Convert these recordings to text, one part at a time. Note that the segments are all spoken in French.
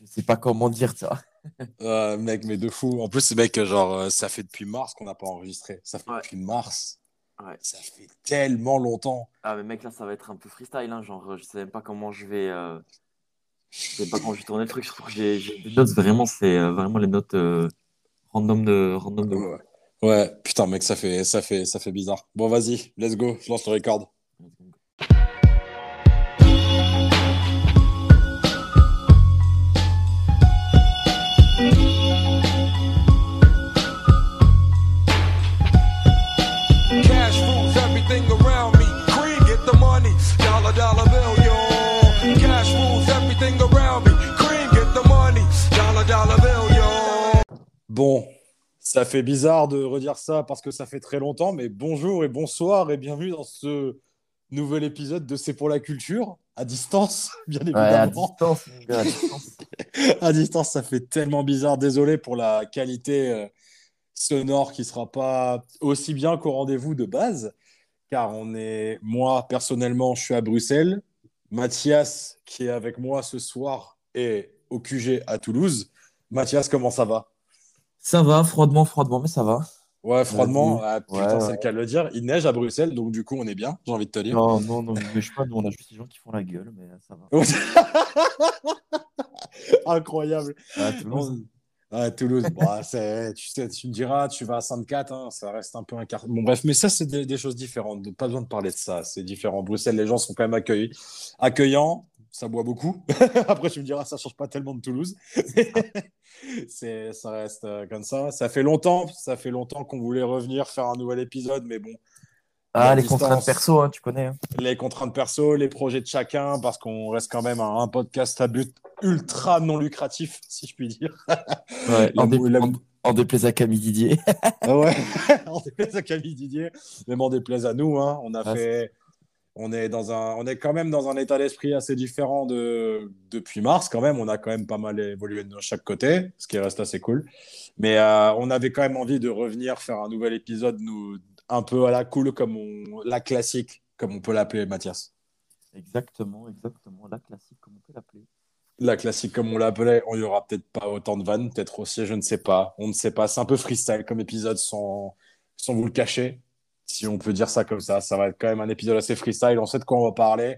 Je sais pas comment dire ça. Euh, mec, mais de fou. En plus, mec, genre, euh, ça fait depuis mars qu'on n'a pas enregistré. Ça fait Ouais. depuis mars. Ouais. Ça fait tellement longtemps. Ah, mais mec, là, ça va être un peu freestyle. Hein, genre, je sais même pas comment je vais. euh, Je sais pas comment je vais tourner le truc. Surtout que j'ai des notes, vraiment, c'est euh, vraiment les notes euh, random de. Random de... Ouais. Ouais, putain, mec, ça fait, ça fait, ça fait bizarre. Bon, vas-y, let's go. Je lance le record. Bon, ça fait bizarre de redire ça parce que ça fait très longtemps, mais bonjour et bonsoir et bienvenue dans ce nouvel épisode de C'est pour la culture, à distance, bien Ouais, à évidemment. distance, à distance. À distance, ça fait tellement bizarre. Désolé pour la qualité euh, sonore qui sera pas aussi bien qu'au rendez-vous de base, car on est, moi personnellement, je suis à Bruxelles. Mathias, qui est avec moi ce soir, est au QG à Toulouse. Mathias, comment ça va? Ça va, froidement, froidement, mais ça va. Ouais, froidement, ah, putain, Ouais, c'est ouais. le cas de le dire. Il neige à Bruxelles, donc du coup, on est bien, j'ai envie de te dire. Non, non, non, mais je sais pas, nous, on a juste des gens qui font la gueule, mais ça va. Incroyable. À Toulouse. À Toulouse, Bah, c'est- tu, sais, tu me diras, tu vas à Sainte-Cat, hein, ça reste un peu un quart. Bon, bref, mais ça, c'est des, des choses différentes. Pas besoin de parler de ça, c'est différent. Bruxelles, les gens sont quand même accueillis. accueillants, ça boit beaucoup. Après, tu me diras, ça change pas tellement de Toulouse. c'est, ça reste euh, comme ça. Ça fait longtemps, ça fait longtemps qu'on voulait revenir faire un nouvel épisode, mais bon, Ah, les distance. contraintes perso, hein, tu connais. hein. les contraintes perso, les projets de chacun, parce qu'on reste quand même un, un podcast à but ultra non lucratif, si je puis dire. Ouais, en, dé- mou- la- en- en déplaise à Camille Didier. Ah ouais, on déplaise à Camille Didier, même on déplaise à nous. Hein. On a Ah, fait, on est dans un, on est quand même dans un état d'esprit assez différent de depuis mars. Quand même, on a quand même pas mal évolué de chaque côté, ce qui reste assez cool. Mais euh, on avait quand même envie de revenir faire un nouvel épisode, nous, un peu à la cool, comme on, la classique, comme on peut l'appeler, Mathias. Exactement, exactement. La classique, comme on peut l'appeler. La classique, comme on l'appelait, on y aura peut-être pas autant de vannes, peut-être aussi, je ne sais pas. On ne sait pas. C'est un peu freestyle comme épisode, sans, sans vous le cacher, si on peut dire ça comme ça. Ça va être quand même un épisode assez freestyle. On sait de quoi on va parler,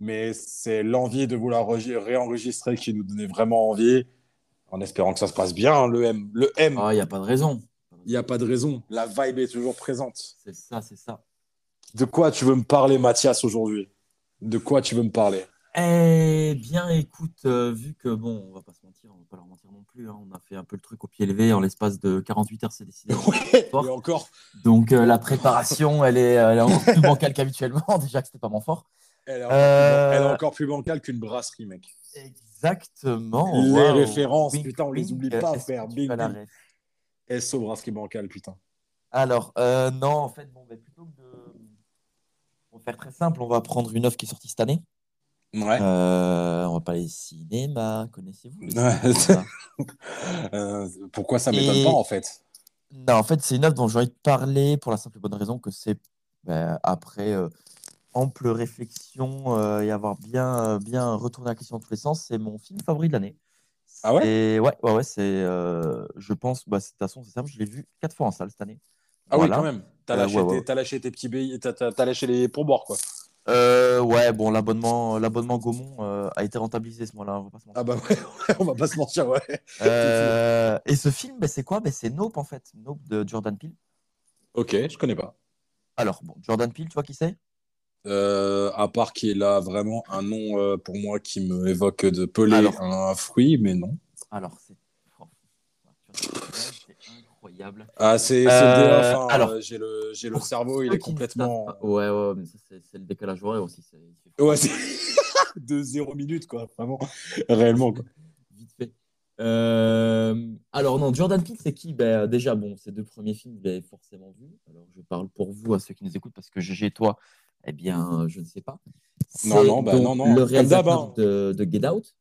mais c'est l'envie de vouloir regi- réenregistrer qui nous donnait vraiment envie, en espérant que ça se passe bien. hein, le M, le M, Ah, il n'y a pas de raison. il n'y a pas de raison. La vibe est toujours présente. C'est ça, c'est ça. De quoi tu veux me parler, Mathias, aujourd'hui? De quoi tu veux me parler? Eh bien, écoute, euh, vu que, bon, on va pas se mentir, on va pas leur mentir non plus, hein, on a fait un peu le truc au pied levé en l'espace de 48 heures, c'est décidé. Ouais, et encore, Donc, euh, la préparation, elle est, elle est encore plus bancale qu'habituellement. Déjà que c'était pas mon fort. elle est encore, Euh, plus, elle est encore plus bancale qu'une brasserie, mec. Exactement. Les références, putain, on les oublie pas, frère. Bing, SO Brasserie Bancal, putain. Alors, euh, non, en fait, bon, ben, plutôt que de. On va faire très simple, on va prendre une œuvre qui est sortie cette année. Ouais. Euh, on va parler cinéma, connaissez-vous le Ouais. cinéma? Euh, pourquoi ça m'étonne Et- pas, en fait? Non, en fait, c'est une œuvre dont j'ai envie de parler pour la simple et bonne raison que c'est ben, après euh, ample réflexion et avoir bien, bien retourné la question dans tous les sens, c'est mon film favori de l'année. Ah ouais? Et ouais, ouais, ouais, c'est, je pense, bah, de toute façon, c'est simple, je l'ai vu quatre fois en salle cette année. Ah Voilà. oui, quand même. T'as lâché, ouais, lâché tes petits t'as- t'as lâché les pourboires, quoi. Euh, ouais, bon, l'abonnement, l'abonnement Gaumont euh, a été rentabilisé ce mois-là, on va pas se mentir. Ah bah ouais, ouais, on va pas se mentir, ouais. Euh, et ce film, ben, c'est quoi? Ben, C'est Nope, en fait. Nope de Jordan Peele. Ok, je connais pas. Alors, bon, Jordan Peele, tu vois qui c'est? Euh, à part qu'il a vraiment un nom euh, pour moi qui me évoque de peler Alors. un fruit, mais non. Alors, c'est oh, tu vois, c'est incroyable. Ah, c'est, Euh, hein, alors. j'ai le, j'ai le cerveau, il est complètement. Ouais, ouais, mais ça, c'est le décalage horaire aussi. c'est- il fait Ouais, c'est de zéro minute, quoi, vraiment. Réellement, quoi. Vite fait. Euh, alors non, Jordan Peele, c'est qui? Ben, déjà, bon, ces deux premiers films, vous l'avez forcément vu. Alors, je parle pour vous, à ceux qui nous écoutent, parce que GG et toi, eh bien, je ne sais pas. Non, non, bah, non, non, Le réalisateur hein. de, de Get Out,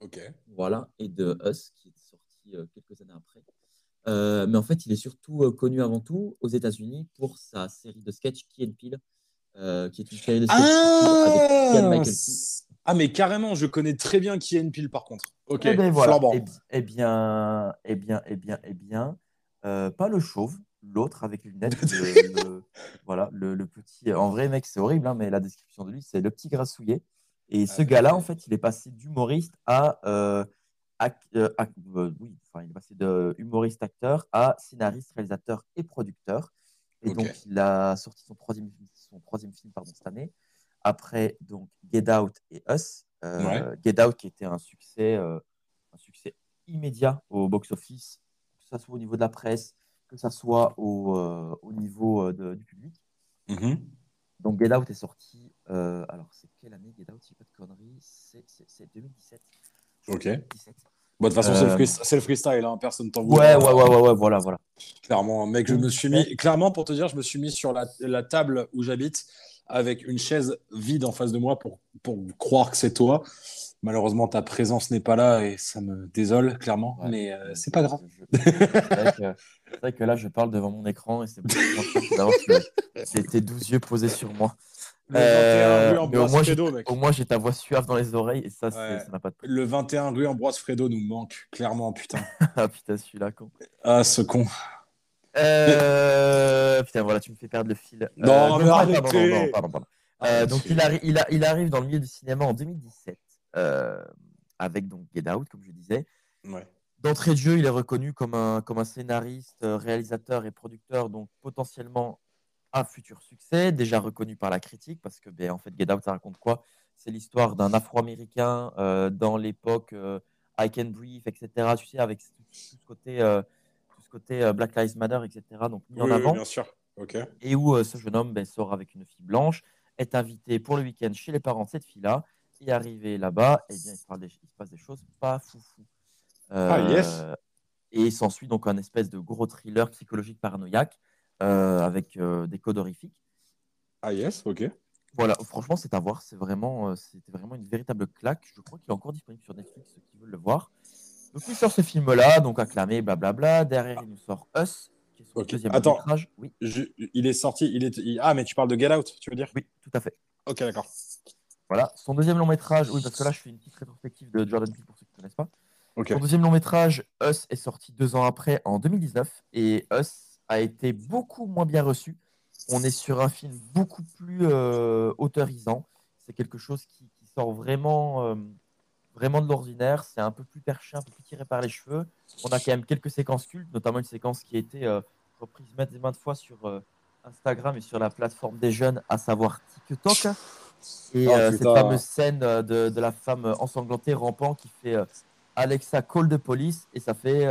Ok. voilà, et de Us, qui est sorti euh, quelques années après. Euh, mais en fait, il est surtout euh, connu avant tout aux États-Unis pour sa série de sketchs Key and Peele, euh, qui est une série de sketchs avec Keegan Ah, Michael Key. c'est- ah, mais carrément, je connais très bien qui est Peel par contre. Ok, Eh ben voilà. Eh, eh bien, eh bien, eh bien, eh bien, euh, pas le chauve, l'autre avec les lunettes. le, le- voilà, le, le petit. En vrai, mec, c'est horrible, hein, mais la description de lui, c'est le petit grassouillet. Et ce Ah, gars-là, en fait, il est passé d'humoriste à, euh, euh, oui, enfin, il est passé de humoriste acteur à scénariste, réalisateur et producteur. Et donc, il a sorti son troisième, son troisième film pardon, cette année. Après, donc, Get Out et Us. Euh, Ouais. Get Out qui était un succès, euh, un succès immédiat au box-office, que ce soit au niveau de la presse, que ce soit au, au niveau de- du public. Mhm. Donc, Get Out est sorti. alors, c'est quelle année Get Out? Si pas de conneries. C'est 2017. Ok. que c'est 2017. Bon, de toute façon, c'est le, Euh, free- c'est le freestyle, hein, personne t'en Ouais, ouais, ouais, ouais, ouais, voilà, voilà. Clairement, mec, je me suis mis, clairement, pour te dire, je me suis mis sur la, la table où j'habite avec une chaise vide en face de moi pour, pour croire que c'est toi. Malheureusement, ta présence n'est pas là et ça me désole, clairement, Ouais. mais euh, c'est pas grave. C'est vrai, que- c'est vrai que là, je parle devant mon écran et c'est tes douze yeux posés sur moi. Le Euh, 21 rue mais au Ambroise moins, j'ai- Fredo, mec. Au moins, j'ai ta voix suave dans les oreilles et ça, Ouais. ça n'a pas de prix. Le 21 rue Ambroise Fredo nous manque, clairement, putain. Ah putain, celui-là, con. Ah, ce con. Euh, Putain, voilà, tu me fais perdre le fil. Non, Euh, mais pardon, arrêtez. pardon, pardon, pardon. Euh, Ah, donc il, arri- il, a- il arrive dans le milieu du cinéma en 2017 euh, avec donc Get Out, comme je disais. Ouais. D'entrée de jeu, il est reconnu comme un, comme un scénariste, euh, réalisateur et producteur, donc potentiellement un futur succès, déjà reconnu par la critique, parce que ben, en fait, Get Out, ça raconte quoi? C'est l'histoire d'un Afro-Américain euh, dans l'époque euh, I Can Breathe, etc. Tu sais, avec tout, ce côté, euh, tout ce côté euh, Black Lives Matter, etc. Donc mis en oui, avant bien sûr. Ok. et où ce jeune homme ben, sort avec une fille blanche, est invité pour le week-end chez les parents de cette fille-là, et arrivé là-bas, eh bien, il, se parle des- il se passe des choses pas foufou. Ah, yes. Et il s'ensuit donc un espèce de gros thriller psychologique paranoïaque avec euh, des codes horrifiques. Ah, yes, ok. Voilà, franchement, c'est à voir. C'est vraiment, euh, c'était vraiment une véritable claque. Je crois qu'il est encore disponible sur Netflix, ceux qui veulent le voir. Donc, il sort ce film-là, donc acclamé, blablabla. Derrière, il nous sort Us, qui est son deuxième Attends. métrage. Oui, Je- il est sorti, il est. il- Ah, mais tu parles de Get Out, tu veux dire? Oui, tout à fait. Ok, d'accord. Voilà, son deuxième long métrage, oui, parce que là, je fais une petite rétrospective de Jordan Peele pour ceux qui ne connaissent pas. Son deuxième long métrage, Us, est sorti deux ans après, en 2019, et Us a été beaucoup moins bien reçu. On est sur un film beaucoup plus euh, autorisant. C'est quelque chose qui, qui sort vraiment, euh, vraiment de l'ordinaire. C'est un peu plus perché, un peu plus tiré par les cheveux. On a quand même quelques séquences cultes, notamment une séquence qui a été euh, reprise maintes et maintes fois sur euh, Instagram et sur la plateforme des jeunes, à savoir TikTok. Et Oh, cette fameuse scène de, de la femme ensanglantée rampant qui fait Alexa call the police et ça fait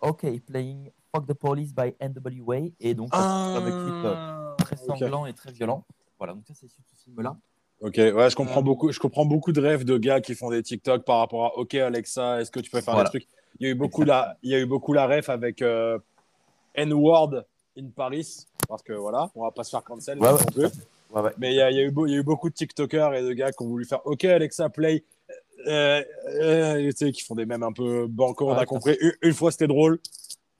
OK playing Fuck the Police by NWA et donc c'est ce fameux clip euh, très Ah, ok. sanglant et très violent. Voilà, donc ça c'est issu de ce film-là. Ok, ouais, je comprends Euh, beaucoup. Je comprends beaucoup de rêves de gars qui font des TikTok par rapport à OK Alexa, est-ce que tu peux faire Voilà. des trucs? Il y a eu beaucoup la, il y a eu beaucoup la ref avec euh, N-word in Paris parce que voilà, on va pas se faire cancel Ouais, non ouais. Ouais, ouais. Mais il y, a, il y a eu il y a eu beaucoup de TikTokers et de gars qui ont voulu faire OK Alexa play, euh, euh, tu sais, qui font des mèmes un peu banco. on a compris. Une, une fois c'était drôle,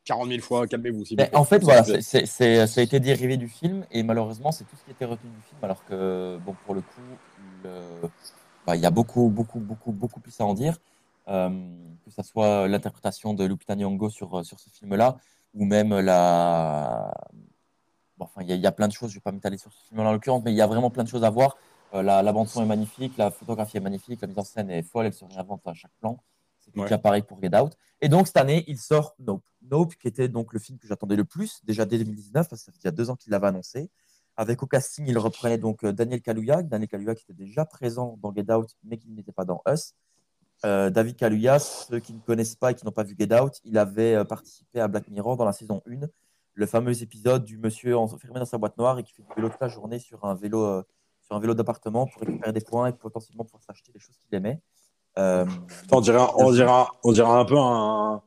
40 000 fois, calmez-vous. plaît. en fait, voilà, c'est- ça a été dérivé du film et malheureusement, c'est tout ce qui était retenu du film. Alors que, bon, pour le coup, le- bah, il y a beaucoup, beaucoup, beaucoup, beaucoup plus à en dire. Euh, que ce soit l'interprétation de Lupita Nyong'o sur, sur ce film-là ou même la. Bon, enfin, il y, a- il y a plein de choses, je ne vais pas m'étaler sur ce film-là en l'occurrence, mais il y a vraiment plein de choses à voir. Euh, la, la bande-son est magnifique, la photographie est magnifique, la mise en scène est folle, elle se réinvente à chaque plan. C'était Ouais. déjà pareil pour Get Out. Et donc, cette année, il sort Nope. Nope, qui était donc le film que j'attendais le plus, déjà dès 2019, parce que ça fait déjà deux ans qu'il l'avait annoncé. Avec au casting, il reprenait donc euh, Daniel Kaluuya, Daniel Kaluuya qui était déjà présent dans Get Out, mais qui n'était pas dans Us. Euh, David Kaluuya, ceux qui ne connaissent pas et qui n'ont pas vu Get Out, il avait euh, participé à Black Mirror dans la saison 1, le fameux épisode du monsieur enfermé dans sa boîte noire et qui fait du vélo toute la journée sur un vélo, euh, sur un vélo d'appartement pour récupérer des points et potentiellement pouvoir s'acheter des choses qu'il aimait. Euh, on dirait, un- on dirait, on dirait un peu un,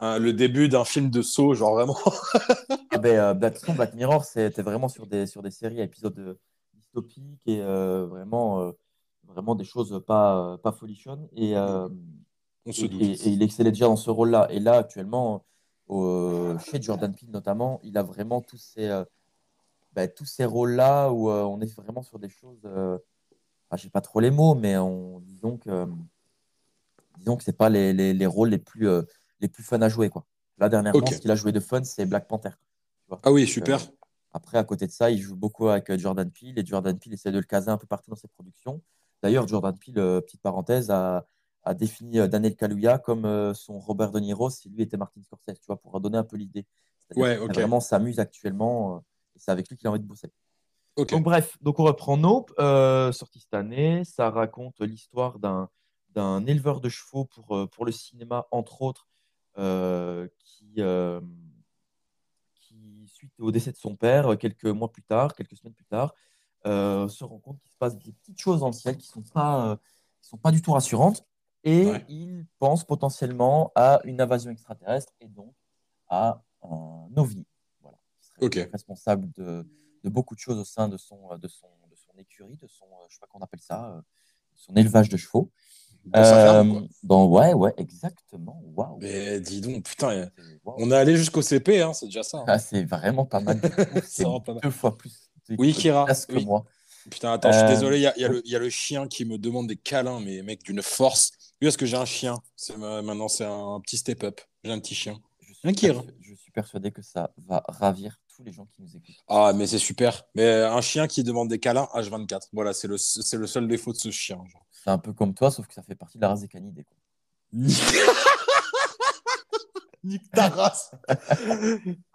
un- le début d'un film de saut, genre vraiment. Ah ben, euh, Black Mirror, c'était vraiment sur des, sur des séries à épisodes euh, dystopiques et euh, vraiment, vraiment des choses pas, pas folichonnes. Et, On se et, doute. et- et il excellait déjà dans ce rôle-là. Et là, actuellement, chez Jordan Peele notamment, il a vraiment tous ces, bah, tous ces rôles-là où on est vraiment sur des choses. Euh, enfin, j'ai pas trop les mots, mais on, disons que disons que c'est pas les, les, les rôles les plus, euh, les plus fun à jouer. Quoi. Là, dernièrement, Ok. ce qu'il a joué de fun, c'est Black Panther. tu vois. Ah oui, Donc, super. euh, après, à côté de ça, il joue beaucoup avec euh, Jordan Peele et Jordan Peele essaie de le caser un peu partout dans ses productions. D'ailleurs, Jordan Peele, euh, petite parenthèse, a, a défini euh, Daniel Kaluuya comme euh, son Robert De Niro si lui était Martin Scorsese, tu vois, pour donner un peu l'idée. Ouais, qu'il ok. vraiment s'amuse actuellement euh, et c'est avec lui qu'il a envie de bosser. Ok. Donc bref, donc on reprend Nope, euh, sorti cette année. Ça raconte l'histoire d'un d'un éleveur de chevaux pour, euh, pour le cinéma, entre autres, euh, qui, euh, qui, suite au décès de son père, quelques mois plus tard, quelques semaines plus tard, euh, se rend compte qu'il se passe des petites choses dans le ciel qui ne sont, pas, qui sont pas du tout rassurantes. Et Ouais. il pense potentiellement à une invasion extraterrestre et donc à un ovni. Voilà, qui serait responsable de, de beaucoup de choses au sein de son, de son, de son écurie, de son, je sais pas comment on appelle ça, son élevage de chevaux. Dans sa ferme, Euh, quoi. ouais, ouais, exactement. Waouh. Mais dis donc, putain, waouh. on est allé jusqu'au CP, hein, c'est déjà ça. hein. Ah, c'est vraiment pas mal. C'est deux fois plus. Oui, Kira, que oui. moi. Putain, attends, je suis Euh, désolé, il y a, il y a le- il y a le chien qui me demande des câlins, mais mec, d'une force. Oui, parce que j'ai un chien. Maintenant, c'est un petit step-up. J'ai un petit chien. Je suis, Un Kira. je suis persuadé que ça va ravir tous les gens qui nous écoutent. Ah, mais c'est super. Mais un chien qui demande des câlins H24. Voilà, c'est le, c'est le seul défaut de ce chien. genre. C'est un peu comme toi, sauf que ça fait partie de la race des canidés. quoi. Nique ta race.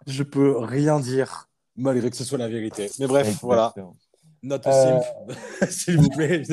Je peux rien dire, malgré que ce soit la vérité. Mais bref, voilà. Note Euh, simple, s'il vous plaît,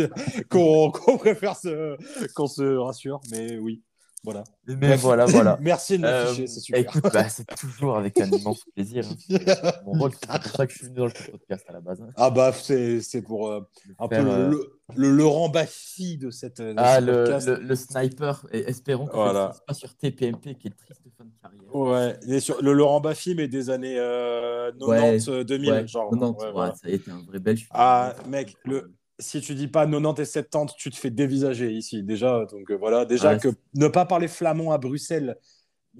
qu'on préfère se, qu'on se rassure, mais oui, voilà. Mais Bref. voilà, voilà. Merci de Euh, m'afficher, c'est super. écoute, bah, c'est toujours avec un immense plaisir. hein. Mon rôle, c'est pour ça que je suis venu dans le podcast à la base. hein. Ah bah, c'est pour euh, un peu euh, le, le Laurent Baffy de cette de Ah, le, le, le sniper, et espérons que Voilà. ce pas sur TPMP, qui est triste fin de carrière. Ouais, sur le Laurent Baffy, mais des années euh, 90, euh, 2000, Ouais, genre. 90, ouais, voilà. ça a été un vrai belge. Ah, mec, le- Si tu dis pas 90 et 70, tu te fais dévisager ici, déjà. Donc euh, voilà, déjà que ne pas parler flamand à Bruxelles,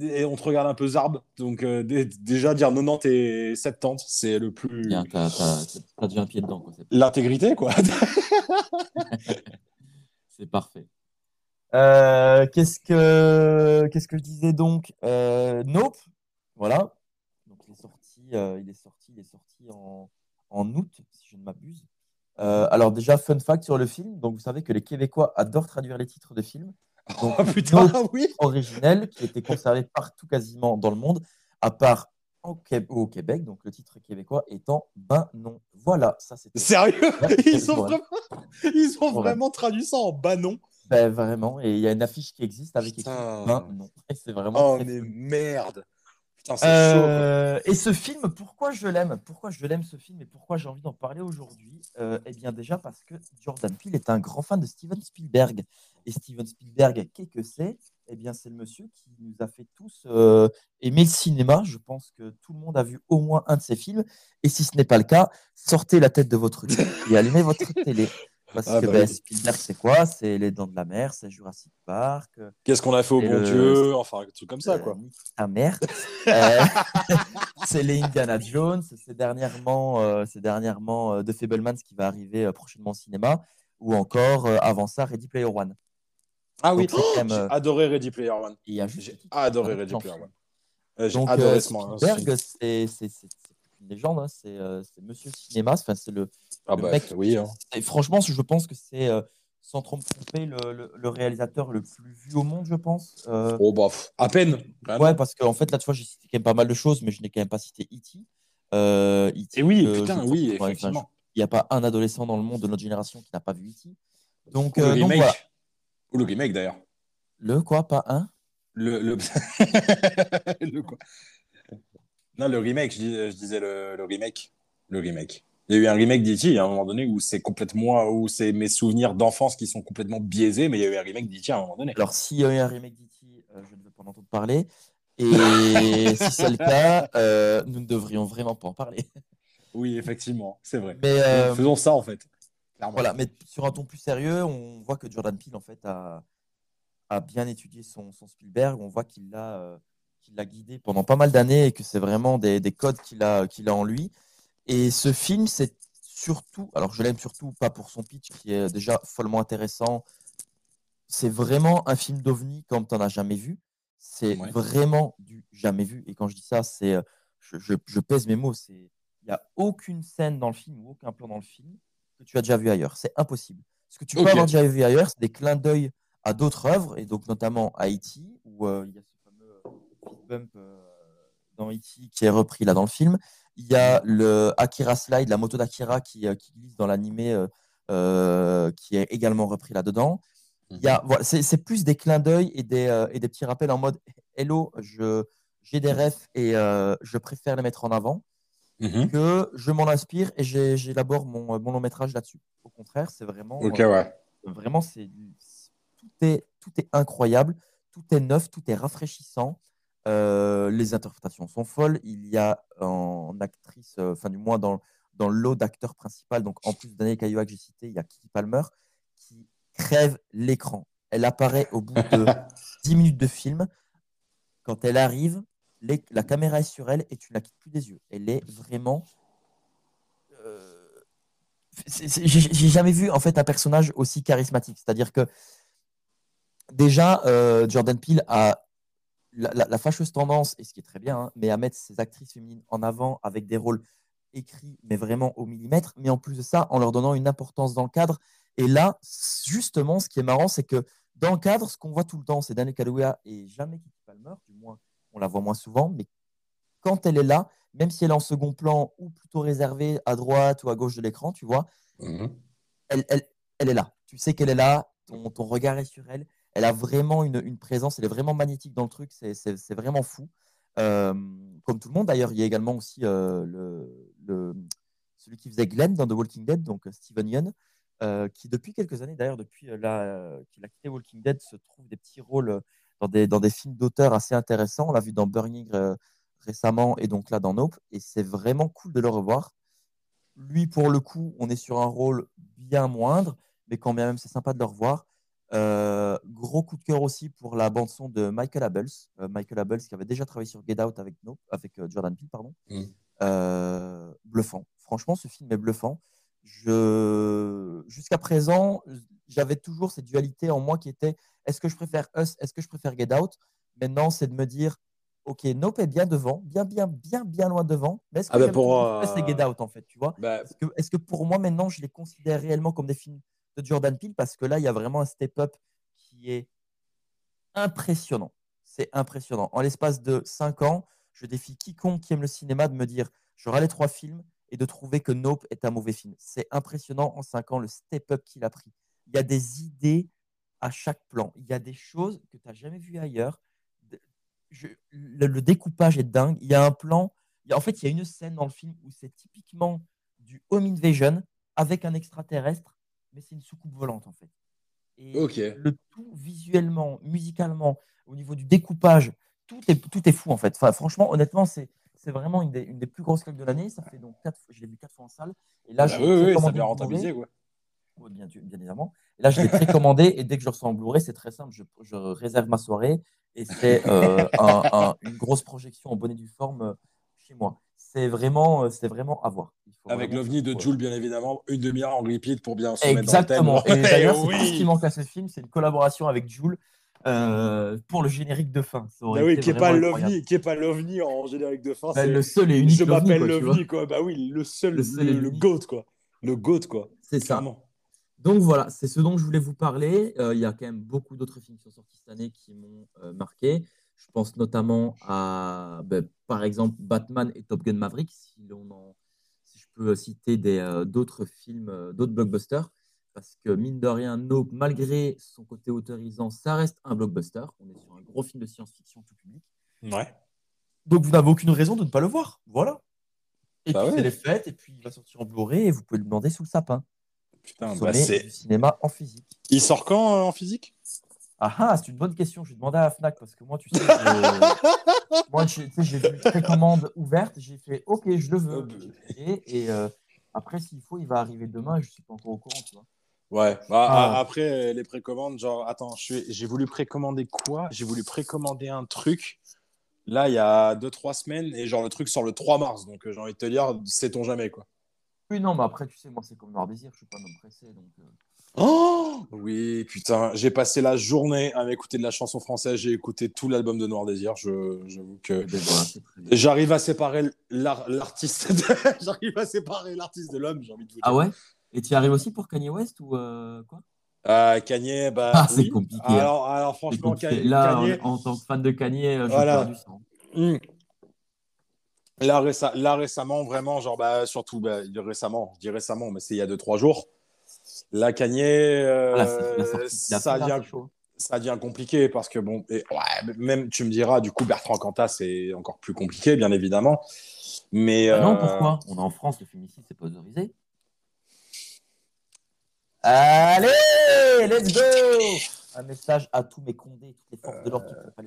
et on te regarde un peu zarbe. Donc euh, dé- déjà dire 90 et 70, c'est le plus. Bien, t'as, t'as, t'as déjà un pied dedans, quoi. C'est, L'intégrité, quoi. c'est parfait. Euh, qu'est-ce que qu'est-ce que je disais donc? Euh, Nope, voilà. Donc il est sorti, euh, il est sorti, il est sorti en, en août, si je ne m'abuse. Euh, alors déjà fun fact sur le film. Donc vous savez que les Québécois adorent traduire les titres de films. Donc, oh putain, oui. originel qui était conservé partout quasiment dans le monde, à part au, Qué- au Québec. Donc le titre québécois étant Ben non. Voilà, ça c'était Sérieux? Ils ont vraiment, ils ont vraiment traduit ça en banon. Ben, vraiment. Et il y a une affiche qui existe avec écrit. Ben non. Et c'est vraiment Oh, mais merde. Putain, c'est chaud. Euh, et ce film, pourquoi je l'aime? Pourquoi je l'aime ce film et pourquoi j'ai envie d'en parler aujourd'hui? Euh, Eh bien déjà parce que Jordan Peele est un grand fan de Steven Spielberg. Et Steven Spielberg, qu'est-ce que c'est? Eh bien c'est le monsieur qui nous a fait tous euh, aimer le cinéma. Je pense que tout le monde a vu au moins un de ses films. Et si ce n'est pas le cas, sortez la tête de votre lit et allumez votre télé. Parce Ah que bah ben, oui. Spielberg, c'est quoi? C'est Les Dents de la Mer, c'est Jurassic Park, Qu'est-ce qu'on a fait au bon le- Dieu? Enfin, un truc comme ça, quoi. ta mère. Euh, c'est les Indiana Jones. C'est dernièrement, euh, c'est dernièrement euh, The Fablemans qui va arriver euh, prochainement au cinéma. Ou encore, avant ça, Ready Player One. Ah oui, même, j'ai euh, adoré Ready Player One. J'ai adoré Ready Player. One. Ouais, J'ai Donc, adoré euh, ce moment. Spielberg, c'est une légende. hein. C'est euh, c'est Monsieur Cinéma. Enfin, c'est le, Ah le bah mec. oui. hein. Et franchement, je pense que c'est, euh, sans trop me tromper, le, le- le réalisateur le plus vu au monde, je pense. Euh, Oh bah, à peine. quand même. Ouais, parce qu'en fait, là, tu vois, j'ai cité quand même pas mal de choses, mais je n'ai quand même pas cité E.T. Euh, E.T., Et oui, euh, putain, oui, effectivement. Il n'y a pas un adolescent dans le monde de notre génération qui n'a pas vu E.T. Donc, euh, donc voilà. Ou le remake d'ailleurs. Le quoi, pas un? Le, le... le quoi? Non, le remake, je, dis- je disais le, le remake. Le remake. Il y a eu un remake d'E.T. à un moment donné où c'est complètement où c'est mes souvenirs d'enfance qui sont complètement biaisés, mais il y a eu un remake d'E.T. à un moment donné. Alors, s'il y a eu un remake d'E.T., euh, je ne veux pas en entendre parler. Et si c'est le cas, euh, nous ne devrions vraiment pas en parler. Oui, effectivement, c'est vrai. Mais euh, Faisons ça en fait. Clairement. Voilà, mais sur un ton plus sérieux, on voit que Jordan Peele en fait a, a bien étudié son, son Spielberg. On voit qu'il l'a euh, qu'il l'a guidé pendant pas mal d'années et que c'est vraiment des, des codes qu'il a, qu'il a en lui. Et ce film, c'est surtout, alors je l'aime surtout pas pour son pitch qui est déjà follement intéressant. c'est vraiment un film d'ovni comme tu n'en as jamais vu. C'est Ouais. vraiment du jamais vu. Et quand je dis ça, c'est, euh, je, je- je pèse mes mots. C'est, il n'y a aucune scène dans le film ou aucun plan dans le film que tu as déjà vu ailleurs. C'est impossible. Ce que tu peux Ok. avoir déjà vu ailleurs, c'est des clins d'œil à d'autres œuvres, et donc notamment à E.T., où euh, il y a ce fameux euh, bump euh, dans E.T. qui est repris là dans le film. Il y a le Akira Slide, la moto d'Akira qui, qui glisse dans l'animé, euh, qui est également repris là-dedans. Y a, voilà, c'est plus des clins d'œil et des, et des petits rappels en mode Hello, je, j'ai des refs et je préfère les mettre en avant Mhm. que je m'en inspire et j'élabore mon, mon long métrage là-dessus. Au contraire, c'est vraiment, Ok, euh, ouais. vraiment c'est, tout, est, tout est incroyable, tout est neuf, tout est rafraîchissant. Euh, les interprétations sont folles. Il y a en actrice, euh, enfin du moins dans, dans le lot d'acteurs principaux, donc en plus d'Anne Kayoa que j'ai cité, il y a Kiki Palmer qui crève l'écran. Elle apparaît au bout de 10 minutes de film. Quand elle arrive, la caméra est sur elle et tu ne la quittes plus des yeux. Elle est vraiment. euh, J'ai jamais vu en fait un personnage aussi charismatique. C'est-à-dire que déjà, euh, Jordan Peele a la fâcheuse tendance, et ce qui est très bien, hein, mais à mettre ses actrices féminines en avant avec des rôles écrits, mais vraiment au millimètre, mais en plus de ça, en leur donnant une importance dans le cadre. Et là, justement, ce qui est marrant, c'est que dans le cadre, ce qu'on voit tout le temps, c'est Daniel Kaluuya et jamais Kiki Palmer, du moins, on la voit moins souvent, mais quand elle est là, même si elle est en second plan ou plutôt réservée à droite ou à gauche de l'écran, tu vois, Mhm. elle, elle, elle est là. Tu sais qu'elle est là, ton, ton regard est sur elle. Elle a vraiment une, une présence, elle est vraiment magnétique dans le truc, c'est- vraiment fou. Euh, comme tout le monde, d'ailleurs, il y a également aussi euh, le, le- celui qui faisait Glenn dans The Walking Dead, donc euh, Steven Yeun, euh, qui depuis quelques années, d'ailleurs, depuis qu'il a quitté Walking Dead, se trouve des petits rôles dans des, dans des films d'auteur assez intéressants. On l'a vu dans Burning euh, récemment et donc là dans Nope, et c'est vraiment cool de le revoir. Lui, pour le coup, on est sur un rôle bien moindre, mais quand bien même, c'est sympa de le revoir. Euh, gros coup de cœur aussi pour la bande-son de Michael Abels. Euh, Michael Abels qui avait déjà travaillé sur Get Out avec, Nope, avec Jordan Peele. Pardon. Mm. Bluffant. Franchement, ce film est bluffant. Je... Jusqu'à présent, j'avais toujours cette dualité en moi qui était est-ce que je préfère Us, est-ce que je préfère Get Out? Maintenant, c'est de me dire ok, Nope est bien devant, bien, bien, bien, bien loin devant. Mais est-ce que Ah bah pour, plus euh, Get Out en fait, tu vois? Bah, est-ce que, est-ce que pour moi, maintenant, je les considère réellement comme des films de Jordan Peele? Parce que là, il y a vraiment un step-up qui est impressionnant. C'est impressionnant. En l'espace de 5 ans, je défie quiconque qui aime le cinéma de me dire j'aurai les trois films et de trouver que Nope est un mauvais film. C'est impressionnant en 5 ans le step-up qu'il a pris. Il y a des idées à chaque plan. Il y a des choses que tu n'as jamais vues ailleurs. Je- le, le découpage est dingue. Il y a un plan. il y a- en fait, il y a une scène dans le film où c'est typiquement du home invasion avec un extraterrestre, mais c'est une soucoupe volante en fait. Et le tout visuellement, musicalement, au niveau du découpage, tout est, tout est fou en fait. Enfin, franchement, honnêtement, c'est c'est vraiment une des, une des plus grosses claques de l'année. Ça fait donc quatre, je l'ai vu quatre fois en salle. Et là, bah je oui, oui, ça précommandé bien rentabilisé. Ouais, bien, bien évidemment. Et là, je l'ai précommandé et dès que je reçois en Blu-ray, c'est très simple. Je, je réserve ma soirée et c'est euh, un- un- une grosse projection en bonne et due forme euh, chez moi. C'est vraiment, euh, c'est vraiment à voir. Avec l'ovni de Jules, bien évidemment, une demi-heure en repeat pour bien se Exactement. dans le thème. Et d'ailleurs, c'est oui. tout ce qui manque à ce film, c'est une collaboration avec Jules euh, pour le générique de fin. Ça Bah oui, qui est vraiment pas l'ovni, qui est pas l'ovni en générique de fin. Bah, c'est le seul et unique je m'appelle l'ovni, quoi. Bah oui, le seul, Le seul le, goat, quoi. Le goat, quoi. C'est ça. Donc voilà, c'est ce dont je voulais vous parler. Euh, il y a quand même beaucoup d'autres films qui sont sortis cette année qui m'ont euh, marqué. Je pense notamment à, ben, par exemple, Batman et Top Gun Maverick, si, l'on en- si je peux citer des, euh, d'autres films, euh, d'autres blockbusters. Parce que mine de rien, Nope, malgré son côté autorisant, ça reste un blockbuster. On est sur un gros film de science-fiction tout public. Ouais. Donc vous n'avez aucune raison de ne pas le voir. Voilà. Et Bah puis ouais. c'est les fêtes, et puis il va sortir en Blu-ray, et vous pouvez le demander sous le sapin. Putain, bah c'est. du cinéma en physique. Il sort quand euh, en physique? Ah ah, c'est une bonne question. Je vais demander à la Fnac parce que moi, tu sais, moi, j'ai tu sais, j'ai vu une précommande ouverte. J'ai fait OK, je le veux. Payé, Et euh, après, s'il faut, il va arriver demain. Je suis pas encore au courant, tu vois. Ouais. Bah, Ah. Après, euh, les précommandes, genre, attends, j'ai voulu précommander quoi? J'ai voulu précommander un truc. Là, il y a 2-3 semaines, et genre, le truc sort le 3 mars. Donc, euh, j'ai envie de te dire, sait-on jamais, quoi. Oui, non, mais après, tu sais, moi, c'est comme Noir Désir. Je suis pas un homme pressé, donc. euh, Oh oui, putain, j'ai passé la journée à m'écouter de la chanson française. J'ai écouté tout l'album de Noir Désir. Je, j'avoue que c'est j'arrive à séparer l'ar- l'artiste. De... j'arrive à séparer l'artiste de l'homme. J'ai envie de vous dire. Ah ouais? Et tu y arrives aussi pour Kanye West ou euh, quoi? Euh, Kanye, bah. Ah, c'est oui. compliqué, hein. Alors, alors C'est franchement, compliqué. Kanye. Là, Kanye- en, en tant que fan de Kanye, euh, je Voilà. perds du sang. Hmm. Là, réce- là, récemment, vraiment, genre, bah, surtout, bah, récemment, je dis récemment, mais c'est il y a 2-3 jours. Là, Kanye, euh, la la ça, ça devient compliqué parce que, bon, et, ouais, même tu me diras, du coup, Bertrand Cantat, c'est encore plus compliqué, bien évidemment. Mais. Bah non, euh, pourquoi? On est en France, le ici, c'est pas autorisé. Allez, let's go Un message à tous mes condés, toutes les forces de l'ordre qui font pas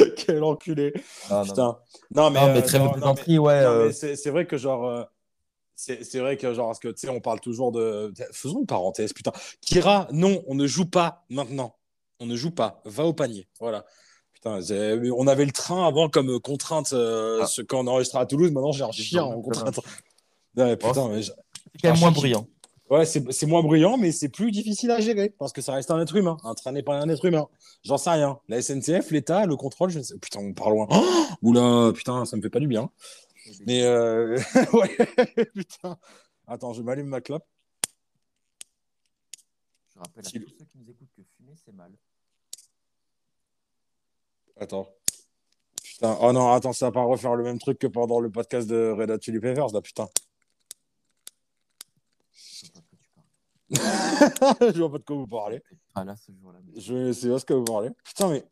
les Quel enculé. Non, non, Putain. Non, mais, Non, mais euh, de non, plaisanterie, ouais. Euh, mais c'est vrai que genre. euh, c'est vrai que genre, parce que tu sais, on parle toujours de. Faisons une parenthèse, putain. Kira, non, on ne joue pas maintenant. On ne joue pas. Va au panier. Voilà. Putain, on avait le train avant comme contrainte euh, Ah. ce- quand on enregistrait à Toulouse. Maintenant, j'ai un chien en contrainte. Ouais, putain, mais je- c'est quand même moins bruyant. Ouais, c'est moins bruyant, mais c'est plus difficile à gérer parce que ça reste un être humain. Un train n'est pas un être humain. J'en sais rien. La SNCF, l'État, le contrôle, je ne sais. Putain, on part loin. Oh Oula, putain, ça me fait pas du bien. Mais euh... ouais, putain. Attends, je m'allume ma clope. Je rappelle à tous ceux qui nous écoutent que fumer, c'est mal. Attends. Putain, oh non, attends, ça va pas refaire le même truc que pendant le podcast de Red Hot Chili Peppers, là, putain. Je sais pas de quoi tu parles. je vois pas de quoi vous parlez. Ah là, ce jour-là. mais Je sais pas ce que vous parlez. Putain, mais.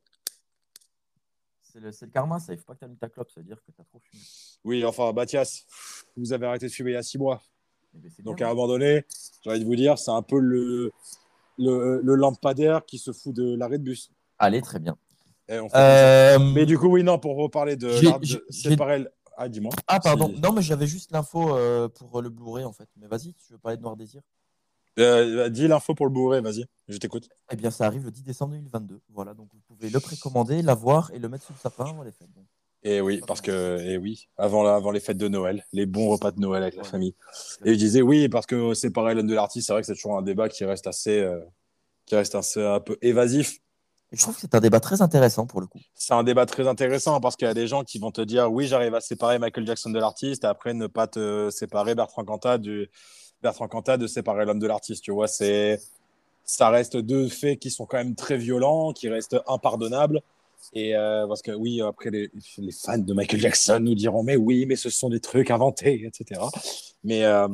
C'est le, c'est le karma, ça. Il faut pas que tu mis ta clope, ça veut dire que tu as trop fumé. Oui, enfin, Mathias, vous avez arrêté de fumer il y a six mois. Eh ben, c'est Donc bien. à un moment donné, j'ai envie de vous dire, c'est un peu le, le, le lampadaire qui se fout de l'arrêt de bus. Allez, très bien. Ça. Euh, Mais du coup, oui, non, pour reparler de séparer le- Ah, dis-moi. Ah, pardon. Non, mais j'avais juste l'info euh, pour le Blu-ray, en fait. Mais vas-y, tu veux parler de Noir Désir? Euh, dis l'info pour le bourré, vas-y, je t'écoute. Eh bien, ça arrive le 10 décembre 2022. Voilà, donc vous pouvez le précommander, l'avoir et le mettre sous le sapin avant les fêtes. Donc, Et oui, parce que, et oui, avant, la- avant les fêtes de Noël, les bons repas de Noël avec la Ouais. famille. Et je disais oui, parce que séparer l'homme de l'artiste, c'est vrai que c'est toujours un débat qui reste assez, euh, qui reste assez un peu évasif. Et je trouve que c'est un débat très intéressant pour le coup. C'est un débat très intéressant parce qu'il y a des gens qui vont te dire oui, j'arrive à séparer Michael Jackson de l'artiste et après ne pas te séparer Bertrand Cantat du Bertrand Cantat de séparer l'homme de l'artiste. Tu vois, c'est ça reste deux faits qui sont quand même très violents, qui restent impardonnables. Et euh, parce que oui, après les, les fans de Michael Jackson nous diront mais oui, mais ce sont des trucs inventés, etc. Mais euh,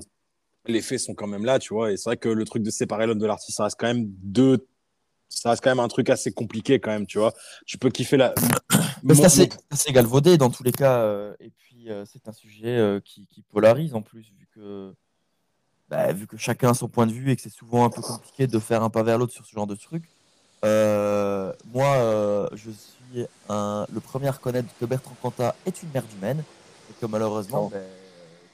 les faits sont quand même là, tu vois. Et c'est vrai que le truc de séparer l'homme de l'artiste, ça reste quand même deux ça reste quand même un truc assez compliqué quand même, tu vois. Tu peux kiffer la. Mais c'est assez, galvaudé dans tous les cas. euh, et puis, c'est un sujet qui, qui polarise en plus, vu que, bah, vu que chacun a son point de vue et que c'est souvent un peu compliqué de faire un pas vers l'autre sur ce genre de truc. Euh, moi, euh, je suis un- le premier à reconnaître que Bertrand Cantat est une merde humaine et que malheureusement, ben,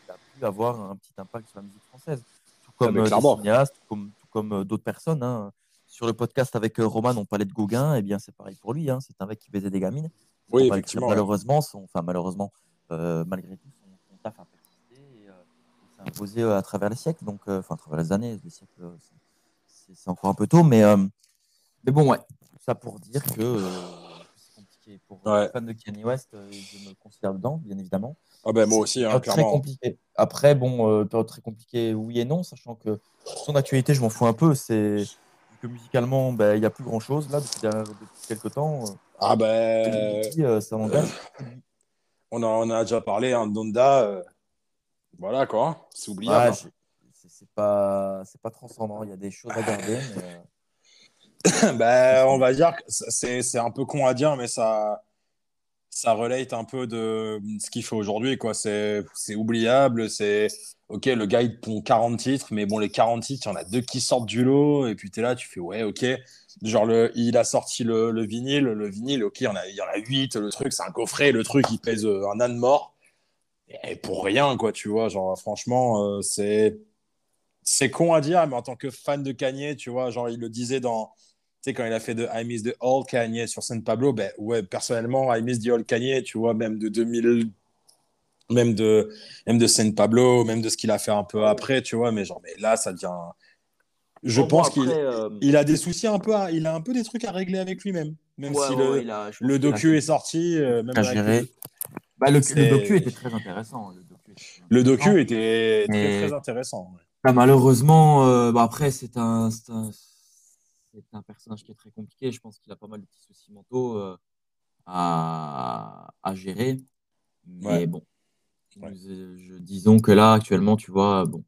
il a pu avoir un petit impact sur la musique française. Tout Ah, comme euh, clairement. cinéastes, tout comme, comme euh, d'autres personnes. hein. Sur le podcast avec euh, Roman, on parlait de Gauguin, et bien c'est pareil pour lui. hein. C'est un mec qui baisait des gamines. Oui, effectivement. Malheureusement, son, enfin malheureusement, euh, malgré tout, son, son taf a euh, et s'est imposé à travers les siècles, donc euh, enfin à travers les années, les siècles, euh, c'est- encore un peu tôt, mais euh, mais bon ouais, tout ça pour dire que c'est compliqué pour Ouais. les fans de Kanye West, je me considère dedans, bien évidemment. Ah ben moi aussi, hein, période très clairement. compliqué. Après, bon, période très compliquée, oui et non, sachant que son actualité, je m'en fous un peu. C'est que musicalement, ben, il n'y a plus grand chose là depuis, quelques temps. Ah ben, ça on, en, on a déjà parlé, hein, Donda. Voilà quoi, c'est Ouais, oubliable. hein. c'est c'est pas, c'est pas transcendant. Il y a des choses à garder. mais, ben, on va dire que c'est c'est un peu con à dire, mais ça, ça relate un peu de ce qu'il fait aujourd'hui. quoi. C'est c'est oubliable. C'est ok, le gars il pond 40 titres, mais bon, les 40 titres, il y en a deux qui sortent du lot, et puis tu es là, tu fais ouais, ok. Genre, le, il a sorti le, le vinyle, le vinyle, ok, il y en a, il y en a 8, le truc, c'est un coffret, le truc il pèse euh, un âne mort. Et pour rien, quoi, tu vois. Genre, franchement, euh, c'est. C'est con à dire, mais en tant que fan de Kanye, tu vois, genre, il le disait dans. Tu sais, quand il a fait de I Miss the Old Kanye sur San Pablo, ben ouais, personnellement, I Miss the Old Kanye, tu vois, même de 2000. même de, même de San Pablo, même de ce qu'il a fait un peu après, tu vois. Mais genre, mais là, ça devient. Je Bon, pense bon, qu'il euh, il a des soucis un peu, à- il a un peu des trucs à régler avec lui-même. Même ouais, si ouais, le, a- le a- docu est sorti, euh, même avec Bah, le, C'est- le docu était très intéressant. Le docu, était très le intéressant. docu était très, Mais- très intéressant. ouais. Bah, malheureusement, euh, bah, après, c'est un, c'est un, c'est un personnage qui est très compliqué. Je pense qu'il a pas mal de petits soucis mentaux euh, à, à gérer. Mais Ouais. bon, Ouais. euh, je- disons que là, actuellement, tu vois, bon,